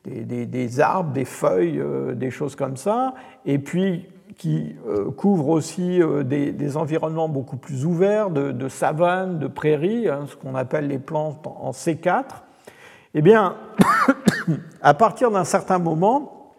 des, arbres, des feuilles, euh, des choses comme ça, et puis qui couvrent aussi des, environnements beaucoup plus ouverts, de, de savanes, de prairies, hein, ce qu'on appelle les plantes en C4. Eh bien, à partir d'un certain moment,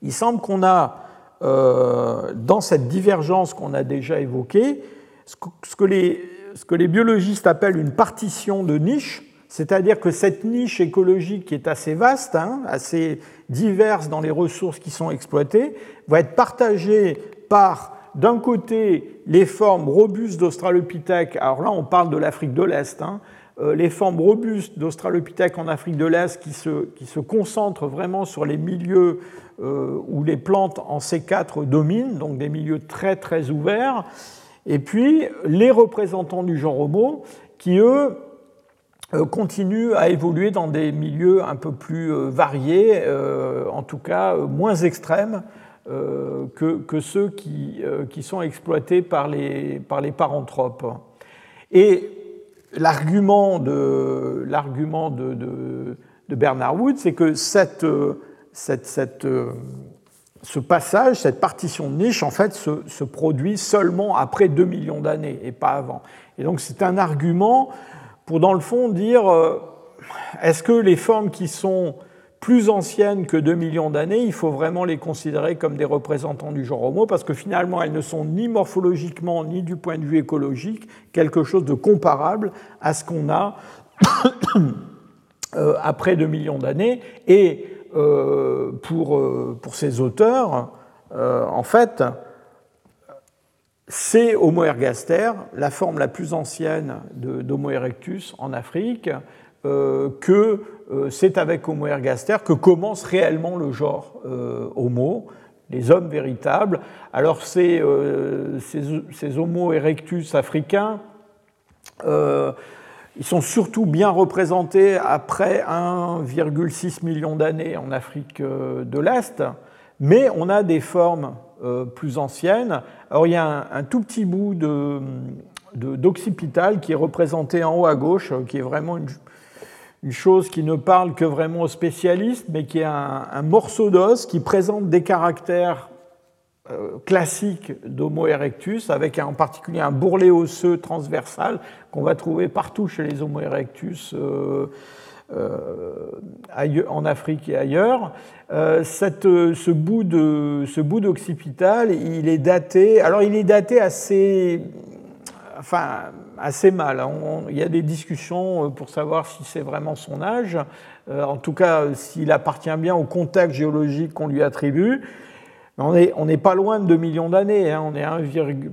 il semble qu'on a, euh, dans cette divergence qu'on a déjà évoquée, ce que, les, biologistes appellent une partition de niche, c'est-à-dire que cette niche écologique qui est assez vaste, hein, assez diverse dans les ressources qui sont exploitées, va être partagée par, d'un côté, les formes robustes d'Australopithèque, alors là on parle de l'Afrique de l'Est, hein, les formes robustes d'Australopithèque en Afrique de l'Est qui se, qui se, concentrent vraiment sur les milieux euh, où les plantes en C4 dominent, donc des milieux très très ouverts, et puis les représentants du genre Homo qui, eux, euh, continuent à évoluer dans des milieux un peu plus variés, en tout cas moins extrêmes que, que, ceux qui, qui, sont exploités par les paranthropes. Et l'argument de, de, de, Bernard Wood, c'est que cette, cette, cette, ce passage, cette partition de niche, en fait, se, se produit seulement après 2 millions d'années et pas avant. Et donc c'est un argument pour, dans le fond, dire euh, est-ce que les formes qui sont plus anciennes que 2 millions d'années, il faut vraiment les considérer comme des représentants du genre Homo, parce que finalement, elles ne sont ni morphologiquement, ni du point de vue écologique, quelque chose de comparable à ce qu'on a euh, après 2 millions d'années. Et euh, pour, euh, pour ces auteurs, en fait, c'est Homo ergaster, la forme la plus ancienne d'Homo erectus en Afrique, que c'est avec Homo ergaster que commence réellement le genre euh, Homo, les hommes véritables. Alors ces, euh, ces, Homo erectus africains, ils sont surtout bien représentés après 1,6 million d'années en Afrique de l'Est, mais on a des formes plus anciennes. Alors il y a un, tout petit bout d'occipital de, qui est représenté en haut à gauche, qui est vraiment une, une chose qui ne parle que vraiment aux spécialistes, mais qui est un, morceau d'os qui présente des caractères euh, classiques d'Homo erectus, avec en particulier un bourrelet osseux transversal qu'on va trouver partout chez les Homo erectus euh, euh, en Afrique et ailleurs. Cette, ce bout d'occipital, il est daté. Alors, il est daté assez, enfin, assez mal. Hein. il y a des discussions euh, pour savoir si c'est vraiment son âge, euh, en tout cas s'il appartient bien au contexte géologique qu'on lui attribue. On n'est pas loin de 2 millions d'années, hein. on est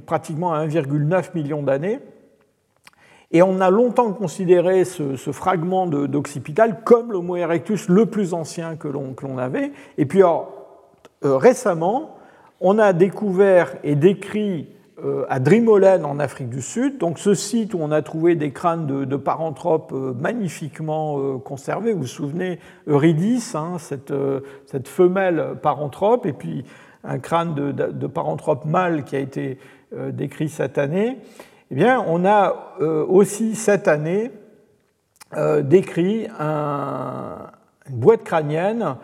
pratiquement à 1,9 million d'années. Et on a longtemps considéré ce, fragment d'occipital comme l'Homo erectus le plus ancien que l'on avait. Et puis euh, récemment, on a découvert et décrit euh, à Drimolen en Afrique du Sud, donc ce site où on a trouvé des crânes de, paranthropes euh, magnifiquement euh, conservés. Vous vous souvenez, Eurydice, hein, cette, cette, femelle paranthrope, et puis un crâne de, de paranthrope mâle qui a été décrit cette année. Eh bien, on a aussi cette année décrit un, une boîte crânienne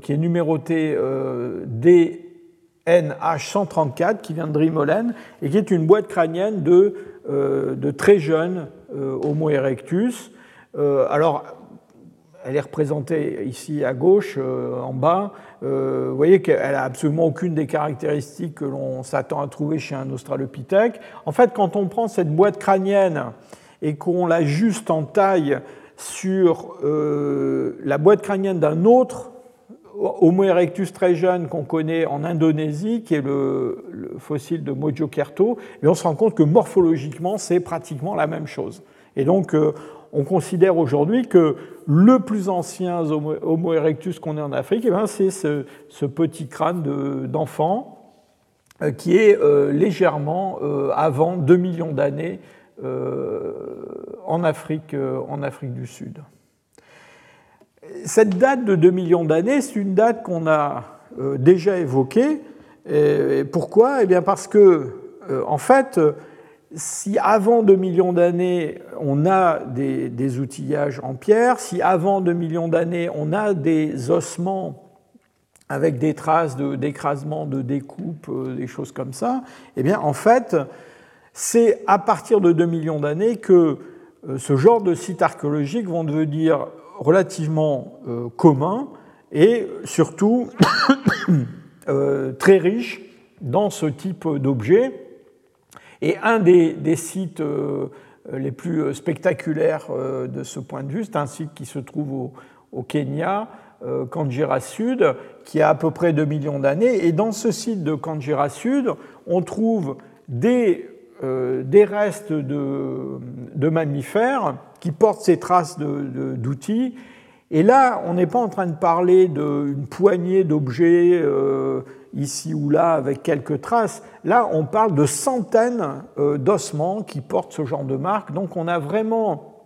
qui est numérotée D NH134 qui vient de Drimolen et qui est une boîte crânienne de, euh, de très jeunes Homo erectus. alors, elle est représentée ici à gauche, en bas. vous voyez qu'elle n'a absolument aucune des caractéristiques que l'on s'attend à trouver chez un Australopithèque. En fait, quand on prend cette boîte crânienne et qu'on l'ajuste en taille sur la boîte crânienne d'un autre Homo erectus très jeune qu'on connaît en Indonésie, qui est le, fossile de Mojokerto, et on se rend compte que morphologiquement, c'est pratiquement la même chose. Et donc, euh, on considère aujourd'hui que le plus ancien Homo erectus qu'on ait en Afrique, eh ben, c'est ce, petit crâne d'enfant euh, qui est euh, légèrement avant 2 millions d'années en Afrique, en Afrique du Sud cette date de 2 millions d'années, c'est une date qu'on a euh, déjà évoquée. pourquoi? Eh bien parce que, euh, en fait, si avant 2 millions d'années, on a des, outillages en pierre, si avant 2 millions d'années, on a des ossements avec des traces d'écrasement, de, découpe, euh, des choses comme ça, eh bien, en fait, c'est à partir de 2 millions d'années que ce genre de sites archéologiques vont devenir relativement euh, commun et surtout euh, très riche dans ce type d'objet. Et un des, sites euh, les plus spectaculaires de ce point de vue, c'est un site qui se trouve au, Kenya, Kanjira Sud, qui a à peu près 2 millions d'années. Et dans ce site de Kanjira Sud, on trouve des, des restes de, mammifères qui portent ces traces d'outils. Et là, on n'est pas en train de parler d'une poignée d'objets euh, ici ou là avec quelques traces. Là, on parle de centaines euh, d'ossements qui portent ce genre de marque. Donc on a vraiment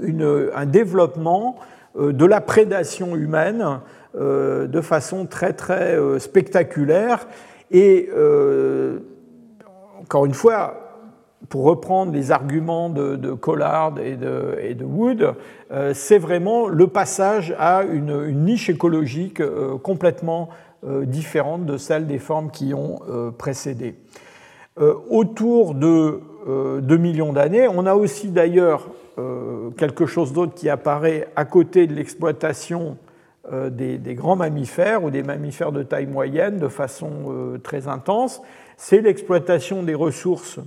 un développement euh, de la prédation humaine de façon très très spectaculaire. Et encore une fois, pour reprendre les arguments de, Collard et de, Wood, euh, c'est vraiment le passage à une, niche écologique euh, complètement euh, différente de celle des formes qui ont précédé. autour de 2 millions d'années, on a aussi d'ailleurs quelque chose d'autre qui apparaît à côté de l'exploitation des, des, grands mammifères ou des mammifères de taille moyenne de façon très intense, c'est l'exploitation des ressources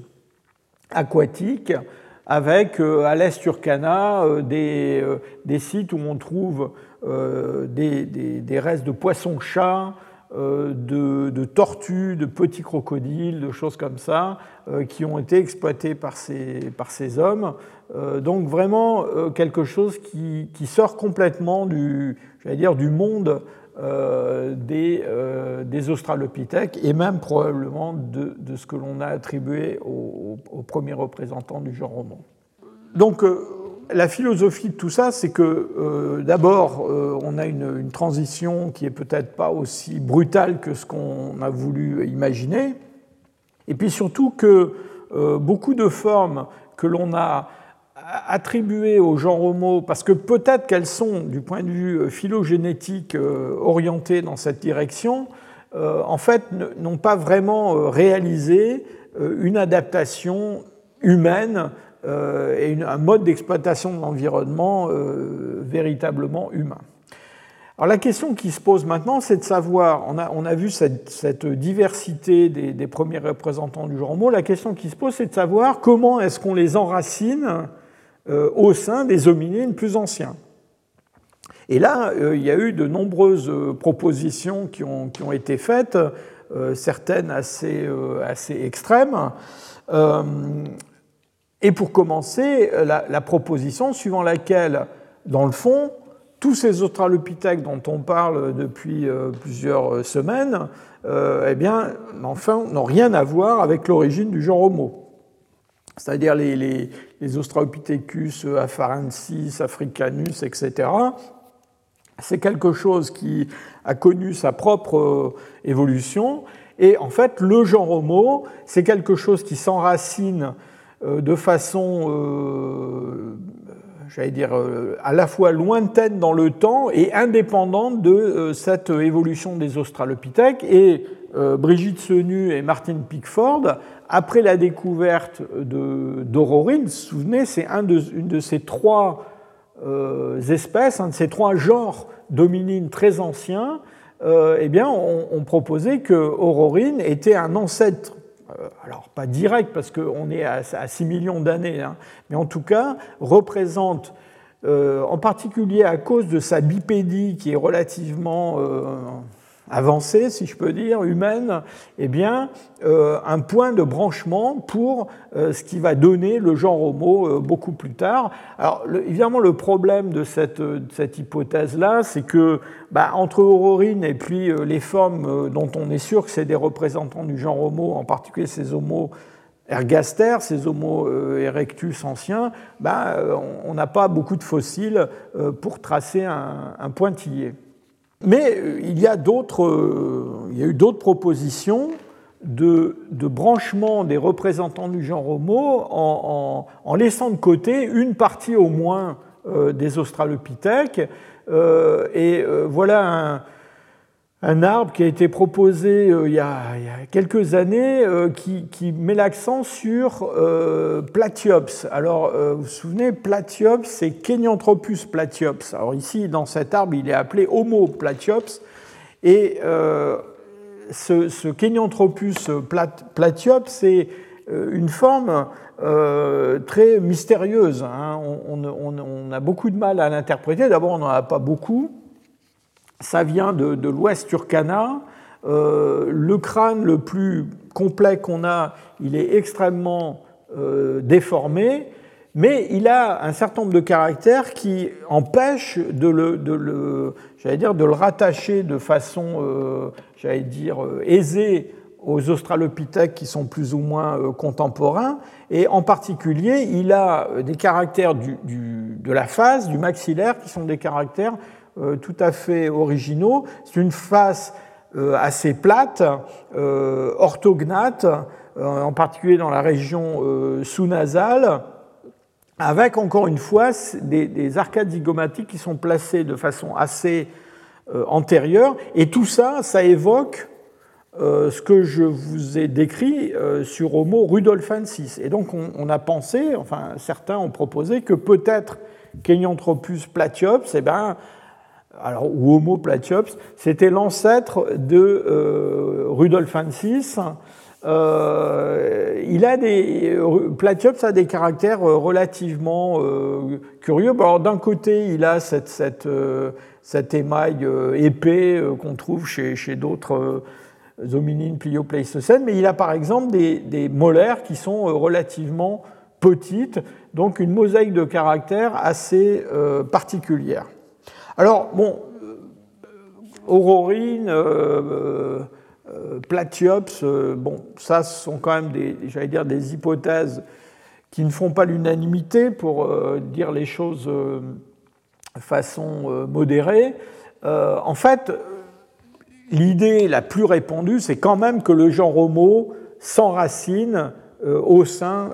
aquatiques avec euh, à l'est Turkana euh, des, euh, des, sites où on trouve des, restes de poissons-chats, de, tortues, de petits crocodiles, de choses comme ça, qui ont été exploités par ces, hommes. donc vraiment quelque chose qui, qui sort complètement du, dire, du monde euh, des, euh, des, australopithèques et même probablement de, ce que l'on a attribué aux, premiers représentants du genre Homo. Donc euh, la philosophie de tout ça, c'est que d'abord, on a une, une, transition qui est peut-être pas aussi brutale que ce qu'on a voulu imaginer, et puis surtout que beaucoup de formes que l'on a attribuées au genre Homo, parce que peut-être qu'elles sont, du point de vue euh, phylogénétique, euh, orientées dans cette direction, euh, en fait, n'ont pas vraiment réalisé une adaptation humaine et un mode d'exploitation de l'environnement véritablement humain. Alors la question qui se pose maintenant, c'est de savoir, on a, on a vu cette, diversité des, des, premiers représentants du genre Homo, la question qui se pose, c'est de savoir comment est-ce qu'on les enracine au sein des hominines plus anciens. Et là, euh, il y a eu de nombreuses euh, propositions qui ont, été faites, certaines assez, assez extrêmes. Et pour commencer, la, proposition suivant laquelle, dans le fond, tous ces australopithèques dont on parle depuis plusieurs semaines, eh bien, enfin, n'ont rien à voir avec l'origine du genre Homo c'est-à-dire les, les, Australopithecus afarensis, africanus, etc. C'est quelque chose qui a connu sa propre euh, évolution. Et en fait, le genre Homo, c'est quelque chose qui s'enracine euh, de façon euh, j'allais dire, à la fois lointaine dans le temps et indépendante de cette évolution des australopithèques. Et Brigitte Senu et Martin Pickford, après la découverte d'Aurorine, vous vous souvenez, c'est un une de ces trois espèces, un de ces trois genres d'hominines très anciens, eh bien, on, proposait que Aurorine était un ancêtre euh, alors pas direct parce qu'on est à, 6 millions d'années, hein, mais en tout cas représente, euh, en particulier à cause de sa bipédie qui est relativement euh, avancée, si je peux dire, humaine, eh bien, euh, un point de branchement pour euh, ce qui va donner le genre Homo euh, beaucoup plus tard. Alors, évidemment, le problème de cette, hypothèse-là, c'est que bah, entre Aurorine et puis les formes dont on est sûr que c'est des représentants du genre Homo, en particulier ces Homo ergaster, ces Homo erectus anciens, bah, on n'a pas beaucoup de fossiles pour tracer un pointillé. Mais euh, il y a, euh, il y a eu d'autres propositions de, branchement des représentants du genre Homo en, laissant de côté une partie au moins euh, des Australopithèques. et voilà un, un arbre qui a été proposé euh, il, y a, quelques années euh, qui, met l'accent sur euh, Platyops. Alors, vous vous souvenez, Platyops, c'est Kenyanthropus platyops. Alors ici, dans cet arbre, il est appelé Homo platyops. Et ce, ce, Kenyanthropus platyops, c'est une forme très mystérieuse. Hein. On, on, a beaucoup de mal à l'interpréter. D'abord, on n'en a pas beaucoup ça vient de, l'ouest Turkana. Euh, le crâne le plus complet qu'on a, il est extrêmement euh, déformé, mais il a un certain nombre de caractères qui empêchent de le, dire, de le rattacher de façon, euh, j'allais dire, aisée aux australopithèques qui sont plus ou moins contemporains. Et en particulier, il a des caractères de la face, du maxillaire, qui sont des caractères euh, tout à fait originaux. C'est une face euh, assez plate, euh, orthognate, en particulier dans la région sous-nasale, avec encore une fois des, arcades zygomatiques qui sont placées de façon assez antérieure. Et tout ça, ça évoque ce que je vous ai décrit sur Homo rudolfensis. Et donc on, a pensé, enfin certains ont proposé que peut-être Kenyanthropus platyops, eh ben, alors, ou Homo platyops, c'était l'ancêtre de euh, Rudolfensis. Euh, il a des, Platyops a des caractères euh, relativement euh, curieux. alors, d'un côté, il a cette, cette, cet émail épais qu'on trouve chez, chez d'autres hominines pliopléistocènes, mais il a par exemple des molaires qui sont relativement petites, donc une mosaïque de caractères assez particulière. Alors, bon, euh, Aurorine, euh, euh, Platyops, bon, ça ce sont quand même des, des hypothèses qui ne font pas l'unanimité pour dire les choses de façon modérée. en fait, l'idée la plus répandue, c'est quand même que le genre Homo s'enracine au sein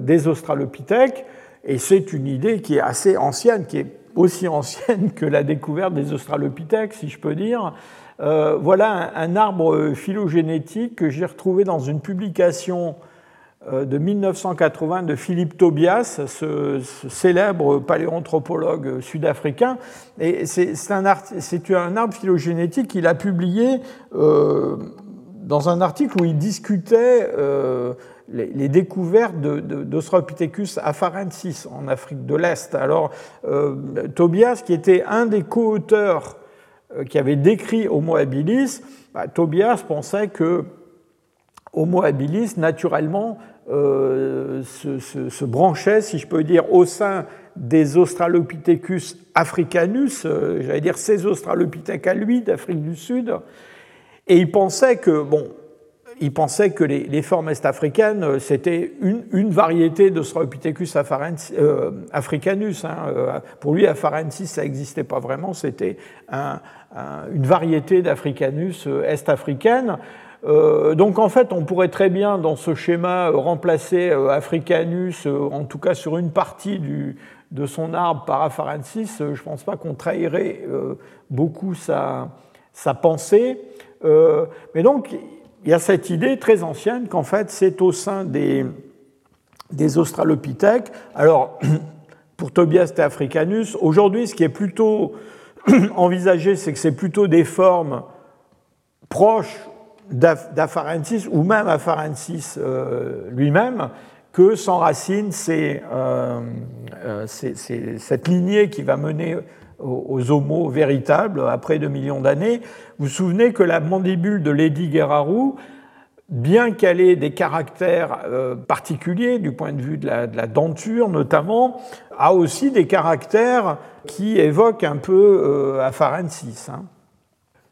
des Australopithèques, et c'est une idée qui est assez ancienne, qui est aussi ancienne que la découverte des Australopithèques, si je peux dire. Euh, voilà un, arbre phylogénétique que j'ai retrouvé dans une publication euh, de 1980 de Philippe Tobias, ce, célèbre paléanthropologue sud-africain. Et c'est un, un, arbre phylogénétique qu'il a publié euh, dans un article où il discutait les, découvertes d'Australopithecus afarensis en Afrique de l'Est. Alors, euh, Tobias, qui était un des co-auteurs euh, qui avait décrit Homo habilis, bah, Tobias pensait que Homo habilis, naturellement, euh, se, branchait, si je peux dire, au sein des Australopithecus africanus, j'allais dire ces Australopithèques à lui d'Afrique du Sud, et il pensait que, bon, il pensait que les, formes est-africaines, euh, c'était une, variété de euh, africanus. Hein. Euh, pour lui, afarensis, ça n'existait pas vraiment, c'était une variété d'Africanus est-africaine. donc en fait, on pourrait très bien, dans ce schéma, remplacer Africanus, en tout cas sur une partie de son arbre Parapharensis, je ne pense pas qu'on trahirait beaucoup sa, sa pensée. mais donc, il y a cette idée très ancienne qu'en fait, c'est au sein des, des Australopithèques. Alors, pour Tobias et Africanus, aujourd'hui, ce qui est plutôt envisagé, c'est que c'est plutôt des formes proches d'Afarensis ou même Afarensis euh, lui-même que s'enracine euh, euh cette lignée qui va mener aux, homos véritables après 2 millions d'années. Vous vous souvenez que la mandibule de Lady Guerrero, bien qu'elle ait des caractères euh, particuliers du point de vue de la, denture notamment, a aussi des caractères qui évoquent un peu euh, Afarensis. Hein.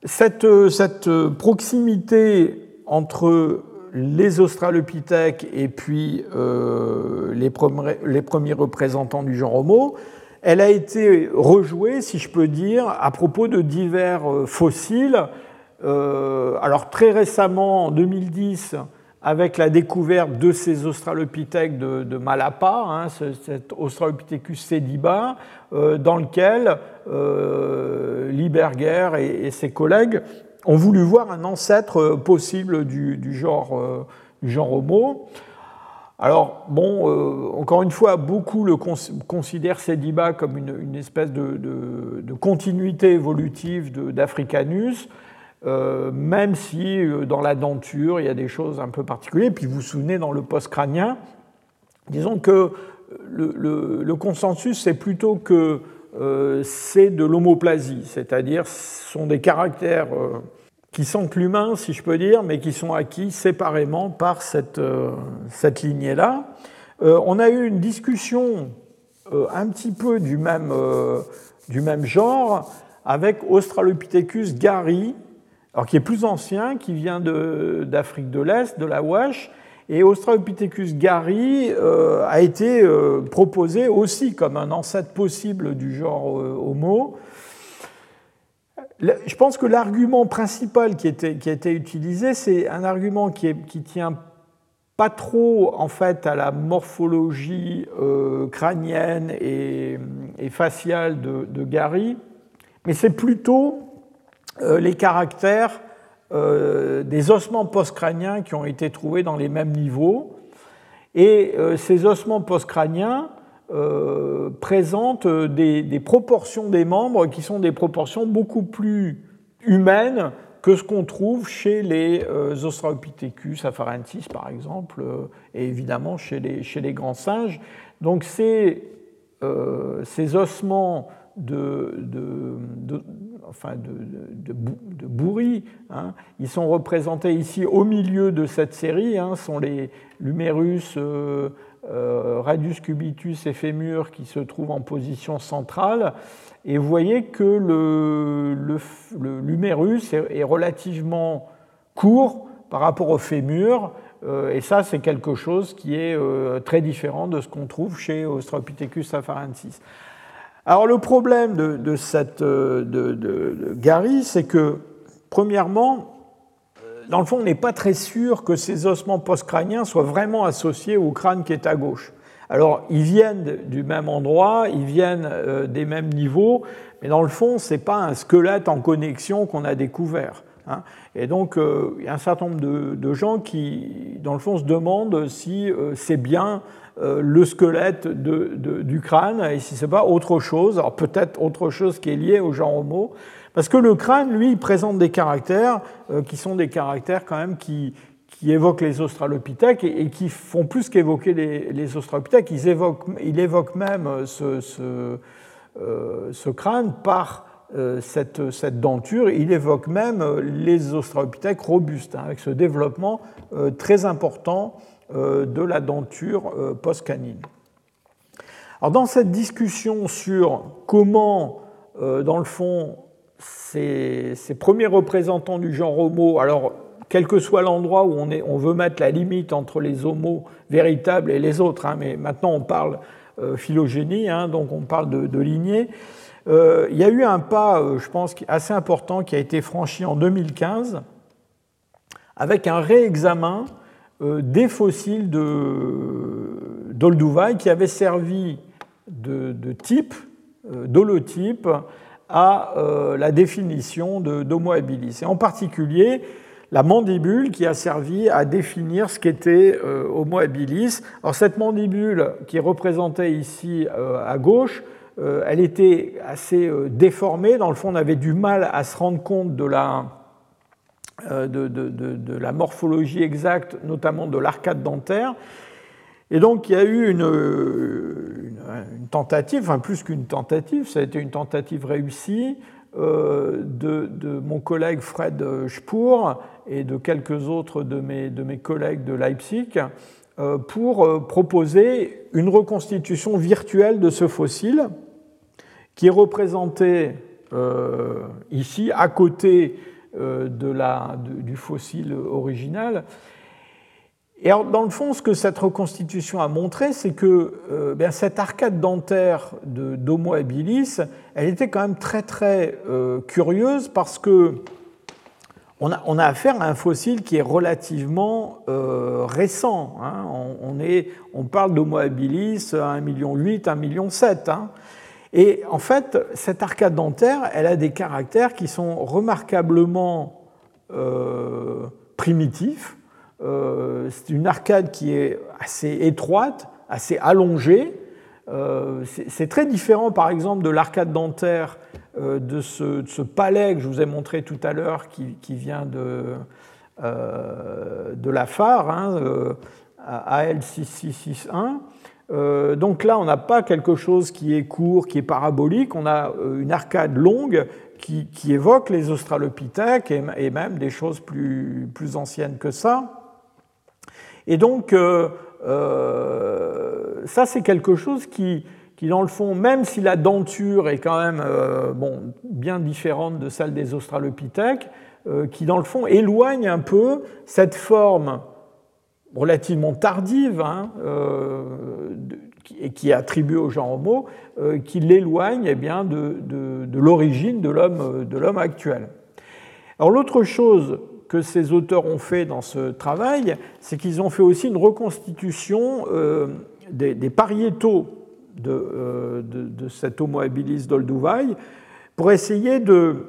Cette, cette, proximité entre les Australopithèques et puis euh, les, premiers, représentants du genre Homo, elle a été rejouée, si je peux dire, à propos de divers fossiles euh, alors très récemment, en 2010, avec la découverte de ces australopithèques de, Malapa, hein, cet Australopithecus sediba, euh, dans lequel euh, Lieberger et, ses collègues ont voulu voir un ancêtre possible du, genre, genre, Homo. Alors, bon, encore une fois, beaucoup le considèrent Sediba comme une, espèce de, continuité évolutive d'Africanus. Euh, même si euh, dans la denture, il y a des choses un peu particulières. Puis vous vous souvenez, dans le post-crânien, disons que le, consensus, c'est plutôt que euh, c'est de l'homoplasie, c'est-à-dire ce sont des caractères qui sont l'humain, si je peux dire, mais qui sont acquis séparément par cette, cette lignée-là. on a eu une discussion un petit peu du même, du même genre avec Australopithecus gary, alors qui est plus ancien, qui vient d'Afrique de, l'Est, de la Wash, et Australopithecus euh, a été euh, proposé aussi comme un ancêtre possible du genre euh, Homo. Je pense que l'argument principal qui, était, a été utilisé, c'est un argument qui, tient pas trop en fait à la morphologie crânienne et, faciale de, Gary, mais c'est plutôt euh, les caractères euh, des ossements postcrâniens qui ont été trouvés dans les mêmes niveaux. Et euh, ces ossements postcrâniens présentent des, proportions des membres qui sont des proportions beaucoup plus humaines que ce qu'on trouve chez les Australopithecus afarensis, par exemple, et évidemment chez les, grands singes. Donc ces, ossements de, de, enfin de, bourris. Hein. Ils sont représentés ici au milieu de cette série, hein, sont les l'humérus, euh, euh, radius cubitus et fémur qui se trouvent en position centrale. Et vous voyez que l'humérus le, est, est, relativement court par rapport au fémur. Euh, et ça, c'est quelque chose qui est très différent de ce qu'on trouve chez Australopithecus afarensis. Alors le problème de, cette, euh, de, Gary, c'est que, premièrement, euh, dans le fond, on n'est pas très sûr que ces ossements postcrâniens soient vraiment associés au crâne qui est à gauche. Alors, ils viennent du même endroit, ils viennent euh, des mêmes niveaux, mais dans le fond, ce n'est pas un squelette en connexion qu'on a découvert. Hein. Et donc, il y a un certain nombre de, gens qui, dans le fond, se demandent si c'est bien euh, le squelette du crâne et si ce n'est pas autre chose, alors peut-être autre chose qui est lié au genre Homo, parce que le crâne, lui, il présente des caractères euh, qui sont des caractères quand même qui, qui évoquent les australopithèques et, qui font plus qu'évoquer les, australopithèques, ils évoquent, il évoque même ce, ce, euh, ce crâne par cette, cette, denture, il évoque même les australopithèques robustes, hein, avec ce développement très important euh, de la denture euh, post-canine. Alors, dans cette discussion sur comment, euh, dans le fond, ces, premiers représentants du genre Homo, alors quel que soit l'endroit où on, est, on, veut mettre la limite entre les Homos véritables et les autres, hein, mais maintenant on parle phylogénie, hein, donc on parle de, de lignée, il y a eu un pas, je pense, assez important qui a été franchi en 2015 avec un réexamen euh, des fossiles d'Olduvai qui avaient servi de, type, d'holotype, à la définition d'Homo habilis. Et en particulier, la mandibule qui a servi à définir ce qu'était Homo habilis. Alors cette mandibule qui est représentée ici à gauche, elle était assez déformée. Dans le fond, on avait du mal à se rendre compte de la, euh, de, la morphologie exacte, notamment de l'arcade dentaire. Et donc il y a eu une, tentative, enfin plus qu'une tentative, ça a été une tentative réussie euh, de, mon collègue Fred Spoor et de quelques autres de mes, de mes collègues de Leipzig euh, pour proposer une reconstitution virtuelle de ce fossile qui est représenté ici à côté euh, de la, du fossile original. Et dans le fond, ce que cette reconstitution a montré, c'est que euh, cette arcade dentaire d'Homo habilis, elle était quand même très très euh, curieuse parce que on a, affaire à un fossile qui est relativement récent. Hein. On, parle d'Homo habilis à 1,8 million, 1,7 million. Hein. Et en fait, cette arcade dentaire, elle a des caractères qui sont remarquablement euh, primitifs. Euh, c'est une arcade qui est assez étroite, assez allongée. Euh, c'est très différent, par exemple, de l'arcade dentaire de ce, palais que je vous ai montré tout à l'heure, qui, vient de, de la phare, hein, AL6661. Euh, donc là, on n'a pas quelque chose qui est court, qui est parabolique, on a euh, une arcade longue qui, évoque les australopithèques et, même des choses plus, plus, anciennes que ça. Et donc, euh, ça, c'est quelque chose qui, qui, dans le fond, même si la denture est quand même bon, bien différente de celle des australopithèques, qui, dans le fond, éloigne un peu cette forme relativement tardive hein, euh, et qui est attribuée au genre Homo, euh, qui l'éloigne eh bien, de, l'origine de l'homme actuel. Alors l'autre chose que ces auteurs ont fait dans ce travail, c'est qu'ils ont fait aussi une reconstitution euh, des, pariétaux de, de, cet Homo habilis d'Olduvai pour essayer de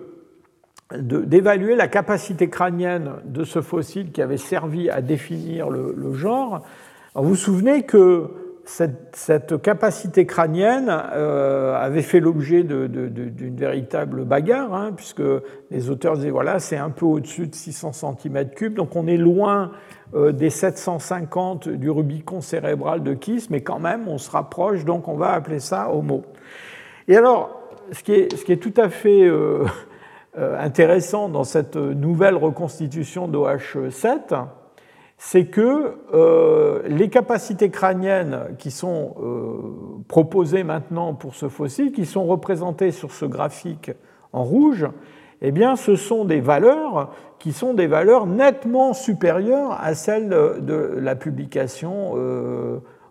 d'évaluer la capacité crânienne de ce fossile qui avait servi à définir le, genre. vous vous souvenez que cette, capacité crânienne euh, avait fait l'objet d'une véritable bagarre, hein, puisque les auteurs disaient voilà, c'est un peu au-dessus de 600 cm3, donc on est loin euh, des 750 du Rubicon cérébral de Kiss, mais quand même on se rapproche, donc on va appeler ça Homo. Et alors, ce qui est, tout à fait euh, intéressant dans cette nouvelle reconstitution d'OH7, c'est que euh, les capacités crâniennes qui sont euh, proposées maintenant pour ce fossile, qui sont représentées sur ce graphique en rouge, eh bien, ce sont des valeurs qui sont des valeurs nettement supérieures à celles de la publication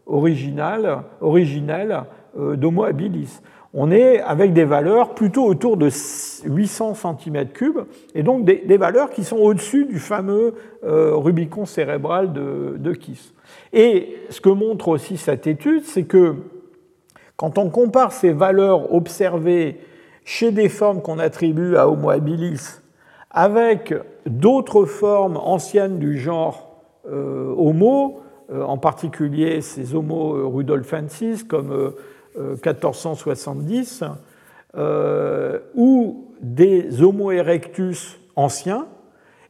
originale, originelle d'Homo habilis on est avec des valeurs plutôt autour de 800 cm3, et donc des, valeurs qui sont au-dessus du fameux euh, Rubicon cérébral de, Kiss. Et ce que montre aussi cette étude, c'est que quand on compare ces valeurs observées chez des formes qu'on attribue à Homo habilis avec d'autres formes anciennes du genre euh, Homo, euh, en particulier ces Homo rudolfensis comme 1470, euh, ou des Homo erectus anciens,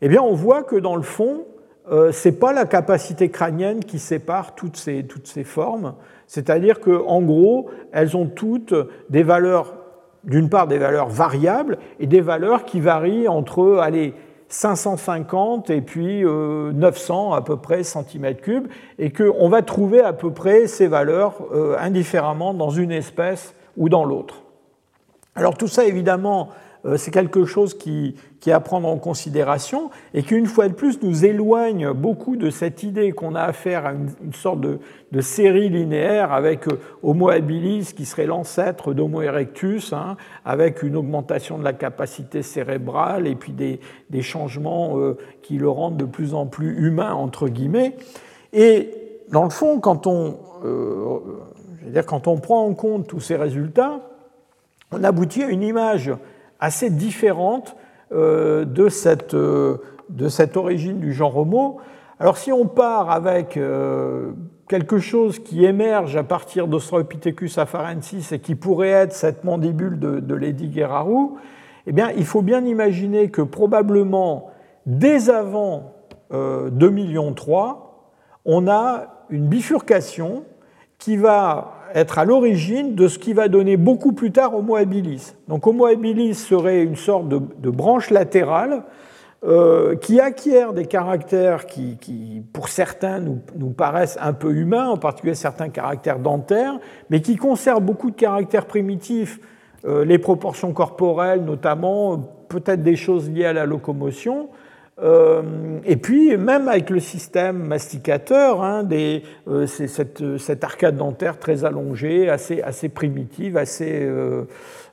eh bien on voit que dans le fond, euh, ce n'est pas la capacité crânienne qui sépare toutes ces, toutes ces formes, c'est-à-dire qu'en gros, elles ont toutes des valeurs, d'une part des valeurs variables et des valeurs qui varient entre, allez, 550 et puis 900 euh, à peu près centimètres cubes, et qu'on va trouver à peu près ces valeurs euh, indifféremment dans une espèce ou dans l'autre. Alors tout ça, évidemment, c'est quelque chose qui, est à prendre en considération et qui, une fois de plus, nous éloigne beaucoup de cette idée qu'on a affaire à une, sorte de, série linéaire avec euh, Homo habilis qui serait l'ancêtre d'Homo erectus, hein, avec une augmentation de la capacité cérébrale et puis des, changements euh, qui le rendent de plus en plus humain, entre guillemets. Et dans le fond, quand on C'est-à-dire quand on prend en compte tous ces résultats, on aboutit à une image assez différente de cette, de cette origine du genre Homo. Alors si on part avec quelque chose qui émerge à partir d'Australopithecus afarensis et qui pourrait être cette mandibule de, Lady Guerrero, eh bien, il faut bien imaginer que probablement, dès avant 2 millions on a une bifurcation qui va être à l'origine de ce qui va donner beaucoup plus tard Homo habilis. Donc Homo habilis serait une sorte de branche latérale euh, qui acquiert des caractères qui, pour certains, nous, paraissent un peu humains, en particulier certains caractères dentaires, mais qui conservent beaucoup de caractères primitifs, euh, les proportions corporelles notamment, peut-être des choses liées à la locomotion. Euh, et puis, même avec le système masticateur, hein, des, cette, cette, arcade dentaire très allongée, assez, primitive, assez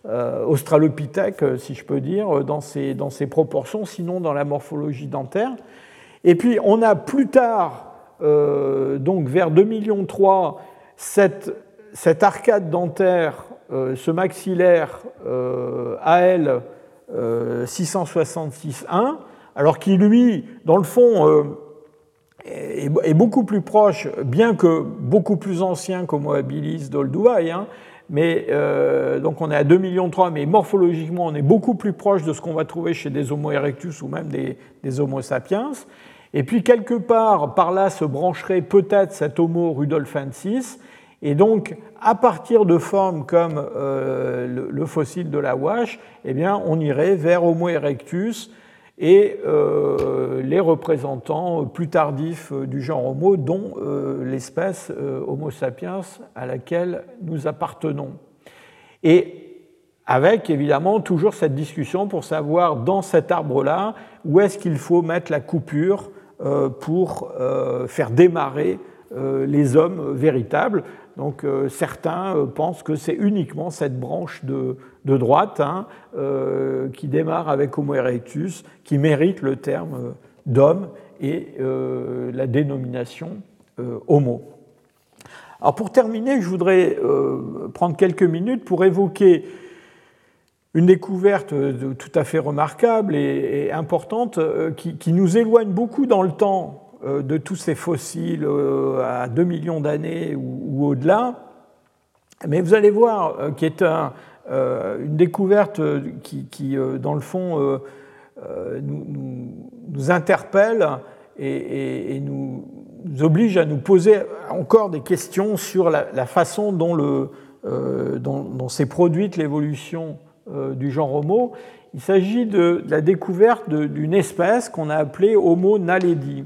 euh, australopithèque, euh, si je peux dire, euh, dans ces proportions, sinon dans la morphologie dentaire. Et puis on a plus tard, donc vers 2 millions cette, cette arcade dentaire, ce maxillaire AL 666-1, alors qui lui, dans le fond, est, beaucoup plus proche, bien que beaucoup plus ancien qu'Homo habilis d'Olduvai, hein, mais euh, donc on est à 2,3 millions, mais morphologiquement on est beaucoup plus proche de ce qu'on va trouver chez des Homo erectus ou même des, Homo sapiens. Et puis quelque part, par là se brancherait peut-être cet Homo rudolfensis. Et donc, à partir de formes comme euh, le, fossile de la Wash, eh bien, on irait vers Homo erectus, et euh, les représentants plus tardifs du genre Homo, dont euh, l'espèce euh, Homo sapiens à laquelle nous appartenons. Et avec évidemment toujours cette discussion pour savoir dans cet arbre-là où est-ce qu'il faut mettre la coupure pour faire démarrer les hommes véritables. Donc euh, certains euh, pensent que c'est uniquement cette branche de, droite hein, euh, qui démarre avec Homo erectus qui mérite le terme d'homme et la dénomination Homo. Alors pour terminer, je voudrais prendre quelques minutes pour évoquer une découverte tout à fait remarquable et, importante qui, nous éloigne beaucoup dans le temps euh, de tous ces fossiles euh, à 2 millions d'années ou, au-delà. Mais vous allez voir euh, qui est une découverte qui, dans le fond, nous, interpelle et, nous, oblige à nous poser encore des questions sur la, façon dont, s'est produite l'évolution du genre Homo. Il s'agit de, la découverte d'une espèce qu'on a appelée Homo naledi.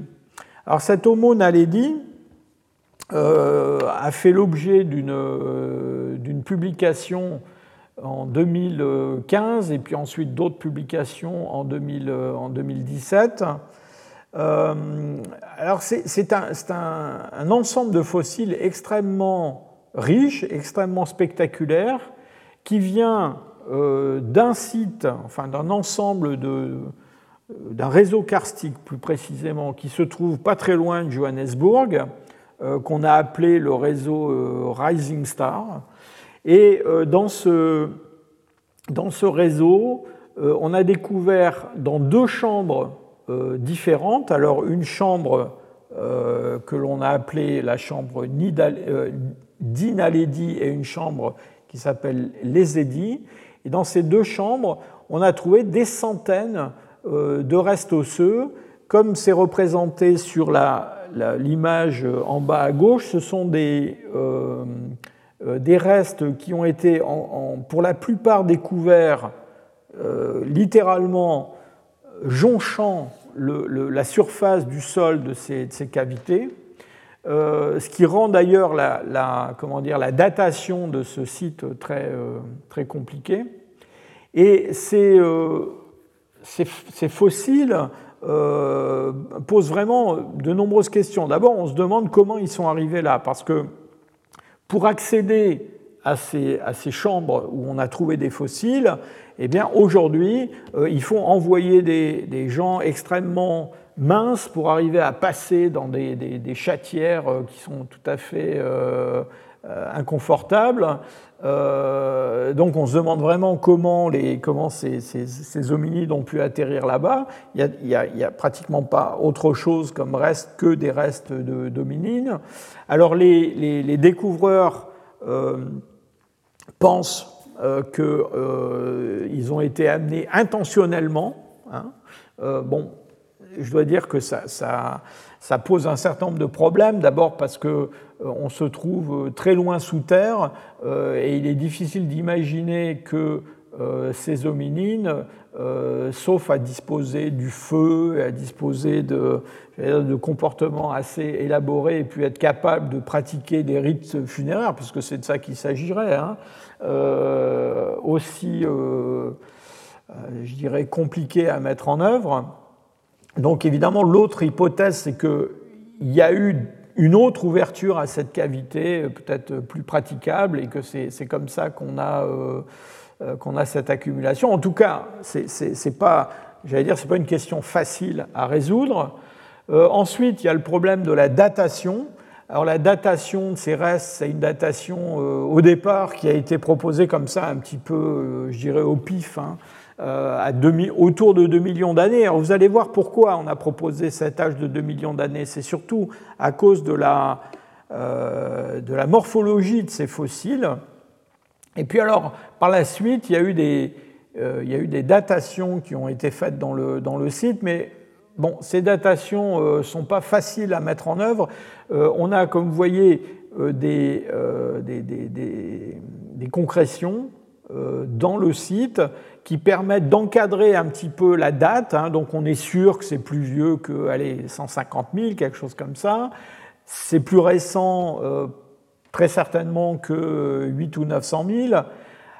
Alors cet Homo naledi euh, a fait l'objet euh, d'une publication en 2015 et puis ensuite d'autres publications en, 2000, euh, 2017. alors c'est un, ensemble de fossiles extrêmement riche, extrêmement spectaculaire, qui vient d'un site, enfin d'un ensemble de, d'un réseau karstique plus précisément, qui se trouve pas très loin de Johannesburg, euh, qu'on a appelé le réseau euh, Rising Star. Et euh, dans ce, dans ce réseau, on a découvert dans deux chambres différentes, alors une chambre que l'on a appelée la chambre d'Inaledi et une chambre qui s'appelle Lesedi. Et dans ces deux chambres, on a trouvé des centaines euh, de restes osseux, comme c'est représenté sur l'image en bas à gauche, ce sont des, euh, euh, des restes qui ont été pour la plupart découverts littéralement jonchant la surface du sol de ces, cavités, ce qui rend d'ailleurs la, comment dire, la datation de ce site très, très compliquée. Et c'est ces, fossiles euh, posent vraiment de nombreuses questions. D'abord, on se demande comment ils sont arrivés là, parce que pour accéder à ces, chambres où on a trouvé des fossiles, eh bien aujourd'hui, euh, il faut envoyer des, gens extrêmement minces pour arriver à passer dans des, des, chatières qui sont tout à fait inconfortables. Donc on se demande vraiment comment, les, comment ces, ces, hominides ont pu atterrir là-bas. Il n'y a, pratiquement pas autre chose comme reste que des restes d'hominines. Alors les, les découvreurs pensent euh, qu'ils euh, ont été amenés intentionnellement. Hein. Euh, bon, je dois dire que ça, pose un certain nombre de problèmes. D'abord parce que on se trouve très loin sous terre et il est difficile d'imaginer que ces hominines, sauf à disposer du feu, à disposer de, de comportements assez élaborés et puis être capable de pratiquer des rites funéraires, puisque c'est de ça qu'il s'agirait, hein, euh, aussi, euh, euh, je dirais, compliqué à mettre en œuvre. Donc évidemment, l'autre hypothèse, c'est qu'il y a eu une autre ouverture à cette cavité, peut-être plus praticable, et que c'est comme ça qu'on a, qu'on a cette accumulation. En tout cas, c'est pas, j'allais dire, c'est pas une question facile à résoudre. ensuite, il y a le problème de la datation. Alors la datation de ces restes, c'est une datation euh, au départ qui a été proposée comme ça, un petit peu, euh, je dirais, au pif, hein, euh, à autour de 2 millions d'années. Alors vous allez voir pourquoi on a proposé cet âge de 2 millions d'années. C'est surtout à cause de la, de la morphologie de ces fossiles. Et puis alors, par la suite, il y a eu des, il y a eu des datations qui ont été faites dans le, dans le site, mais Bon, ces datations ne sont pas faciles à mettre en œuvre. Euh, on a, comme vous voyez, euh, euh, des, des, concrétions dans le site qui permettent d'encadrer un petit peu la date. Hein. donc on est sûr que c'est plus vieux que allez, 150 000, quelque chose comme ça. C'est plus récent, très certainement, que 8 ou 900 000.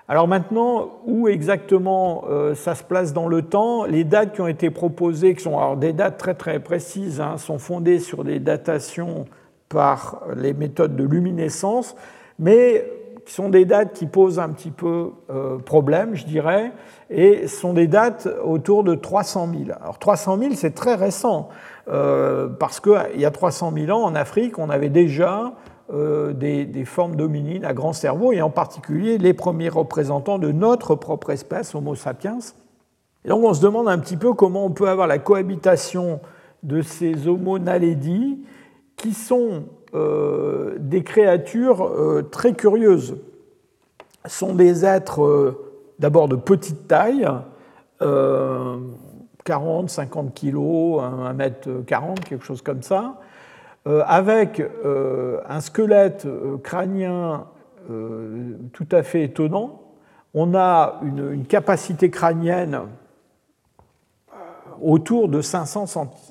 Alors maintenant, où exactement ça se place dans le temps? Les dates qui ont été proposées, qui sont alors des dates très très précises, hein, sont fondées sur des datations par les méthodes de luminescence, mais qui sont des dates qui posent un petit peu euh, problème, je dirais, et sont des dates autour de 300 000. Alors 300 000, c'est très récent, euh, parce qu'il y a 300 000 ans, en Afrique, on avait déjà euh, des, des, formes dominines à grand cerveau, et en particulier les premiers représentants de notre propre espèce, Homo sapiens. Et donc on se demande un petit peu comment on peut avoir la cohabitation de ces Homo naledi qui sont des créatures euh, très curieuses. Ce sont des êtres euh, d'abord de petite taille, 40, 50 kilos, 1 mètre 40, quelque chose comme ça, avec un squelette crânien tout à fait étonnant. On a une, une capacité crânienne autour de 500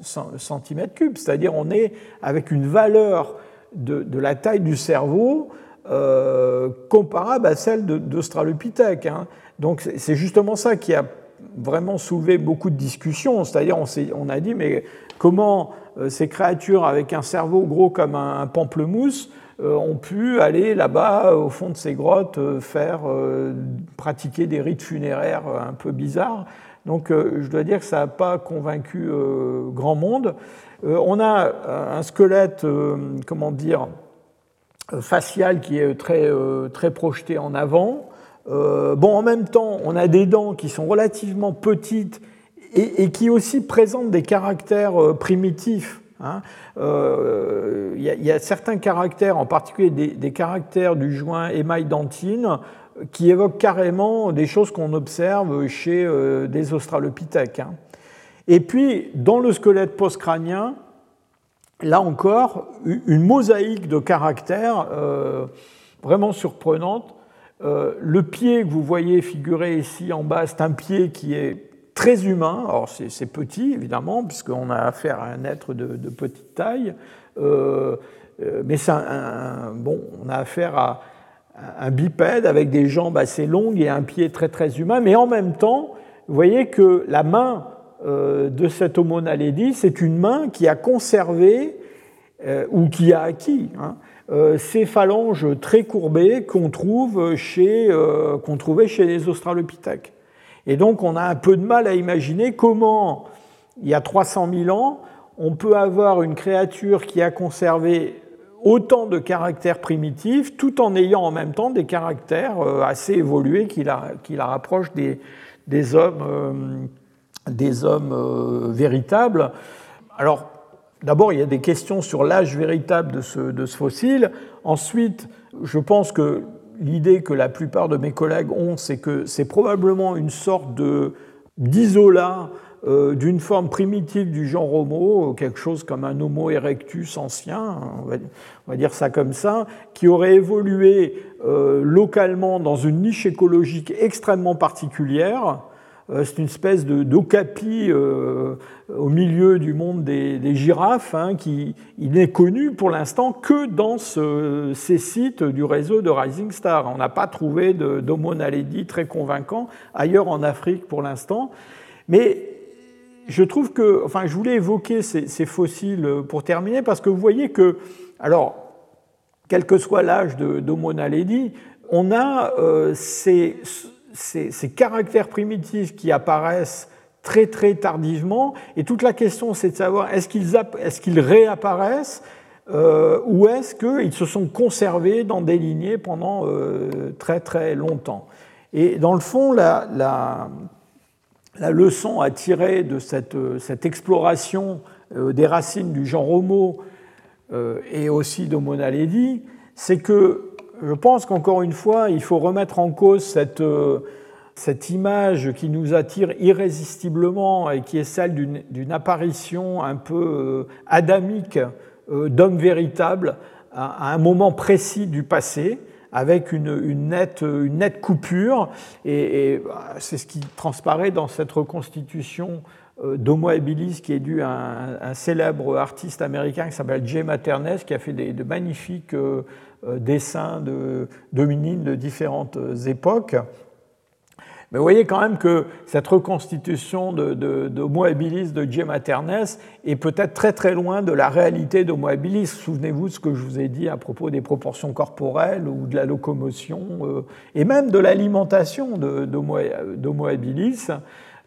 cm3, c'est-à-dire on est avec une valeur de, la taille du cerveau euh, comparable à celle d'Australopithèque. Hein. Donc c'est justement ça qui a vraiment soulevé beaucoup de discussions, c'est-à-dire on, on, a dit mais comment euh, ces créatures avec un cerveau gros comme un, pamplemousse euh, ont pu aller là-bas au fond de ces grottes faire pratiquer des rites funéraires un peu bizarres donc je dois dire que ça n'a pas convaincu grand monde. Euh, on a un squelette, comment dire, facial qui est très, très projeté en avant. bon, en même temps, on a des dents qui sont relativement petites et, qui aussi présentent des caractères primitifs. Hein. Il y, a certains caractères, en particulier des, caractères du joint émail-dentine, qui évoque carrément des choses qu'on observe chez euh, des australopithèques. Hein. Et puis, dans le squelette postcrânien, là encore, une mosaïque de caractères euh, vraiment surprenante. Euh, le pied que vous voyez figuré ici en bas, c'est un pied qui est très humain. Alors, c'est petit, évidemment, puisqu'on a affaire à un être de, petite taille. mais c'est un, bon, on a affaire à un bipède avec des jambes assez longues et un pied très très humain, mais en même temps, vous voyez que la main euh, de cet Homo naledi, c'est une main qui a conservé euh, ou qui a acquis hein, euh, ces phalanges très courbées qu'on trouve chez, qu'on trouvait chez les Australopithèques. Et donc on a un peu de mal à imaginer comment, il y a 300 000 ans, on peut avoir une créature qui a conservé autant de caractères primitifs tout en ayant en même temps des caractères assez évolués qui la, qui la rapprochent des, des hommes, des hommes véritables. Alors, D'abord, il y a des questions sur l'âge véritable de ce, de fossile. Ensuite, je pense que l'idée que la plupart de mes collègues ont, c'est que c'est probablement une sorte d'isolat euh, d'une forme primitive du genre Homo, quelque chose comme un Homo erectus ancien, on va, dire ça comme ça, qui aurait évolué euh, localement dans une niche écologique extrêmement particulière, euh, c'est une espèce d'ocapi euh, au milieu du monde des, girafes, hein, qui il n'est connu pour l'instant que dans ces sites du réseau de Rising Star. On n'a pas trouvé d'Homo naledi très convaincant ailleurs en Afrique pour l'instant. Mais je trouve que, enfin, je voulais évoquer ces, fossiles pour terminer, parce que vous voyez que, alors, quel que soit l'âge d'Homo naledi, on a euh, ces ces, caractères primitifs qui apparaissent très très tardivement. Et toute la question, c'est de savoir est-ce qu'ils est qu'ils réapparaissent euh, ou est-ce qu'ils se sont conservés dans des lignées pendant euh, très très longtemps. Et dans le fond, la, la, leçon à tirer de cette, cette exploration euh, des racines du genre Homo et aussi d'Homo naledi, c'est que je pense qu'encore une fois, il faut remettre en cause cette, euh, cette image qui nous attire irrésistiblement et qui est celle d'une apparition un peu euh, adamique euh, d'homme véritable à un moment précis du passé avec une, une, nette, une nette, coupure. Et, bah, c'est ce qui transparaît dans cette reconstitution d'Homo habilis qui est due à un, célèbre artiste américain qui s'appelle Jay Maternes, qui a fait des, de magnifiques dessins de dominines de différentes époques. Mais vous voyez quand même que cette reconstitution de, de, de habilis de J. Maternes est peut-être très très loin de la réalité d'Homo habilis. Souvenez-vous de ce que je vous ai dit à propos des proportions corporelles ou de la locomotion euh, et même de l'alimentation d'Homo habilis.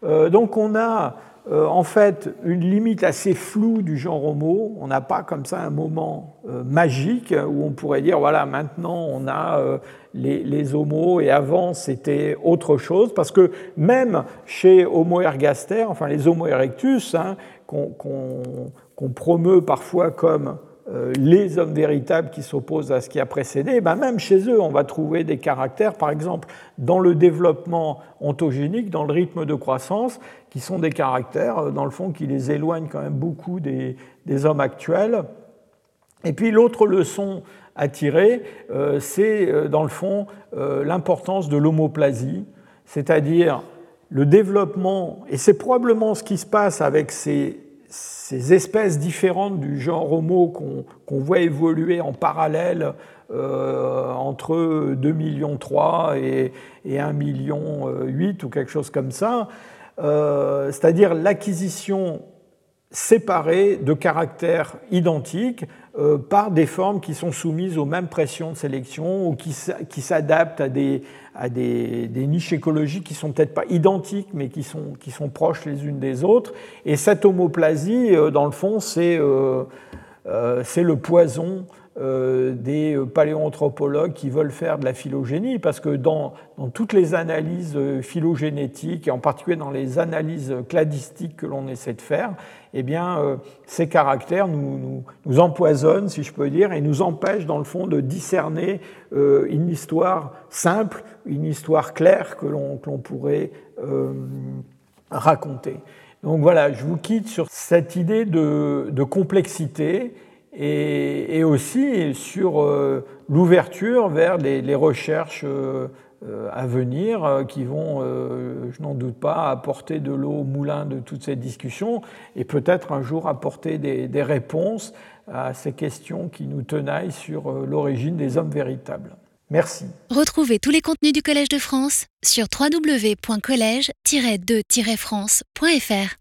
Euh, donc on a euh, en fait une limite assez floue du genre homo. On n'a pas comme ça un moment euh, magique où on pourrait dire voilà maintenant on a les, les, homos et avant c'était autre chose parce que même chez Homo ergaster, enfin les Homo erectus hein, qu'on promeut parfois comme les hommes véritables qui s'opposent à ce qui a précédé, ben même chez eux, on va trouver des caractères, par exemple, dans le développement ontogénique, dans le rythme de croissance, qui sont des caractères, euh, dans le fond, qui les éloignent quand même beaucoup des, hommes actuels. Et puis l'autre leçon à tirer, euh, c'est dans le fond l'importance de l'homoplasie, c'est-à-dire le développement, et c'est probablement ce qui se passe avec ces ces espèces différentes du genre Homo qu'on voit évoluer en parallèle euh, entre 2 millions 3 et, et 1 million 8 ou quelque chose comme ça, euh, c'est-à-dire l'acquisition séparée de caractères identiques euh, par des formes qui sont soumises aux mêmes pressions de sélection ou qui, s'adaptent à, des, à des, niches écologiques qui sont peut-être pas identiques mais qui sont, qui sont proches les unes des autres. Et cette homoplasie, euh, dans le fond, c'est euh, le poison euh, des paléoanthropologues qui veulent faire de la phylogénie, parce que dans, dans toutes les analyses phylogénétiques, et en particulier dans les analyses cladistiques que l'on essaie de faire, eh bien, euh, ces caractères nous, empoisonnent, si je peux dire, et nous empêchent, dans le fond, de discerner euh, une histoire simple, une histoire claire que l'on pourrait raconter. Donc voilà, je vous quitte sur cette idée de, complexité et, aussi sur euh, l'ouverture vers les, recherches euh, euh, à venir qui vont, je n'en doute pas, apporter de l'eau au moulin de toutes ces discussions et peut-être un jour apporter des, réponses à ces questions qui nous tenaillent sur l'origine des hommes véritables. Merci. Retrouvez tous les contenus du Collège de France sur www.colège-2-france.fr.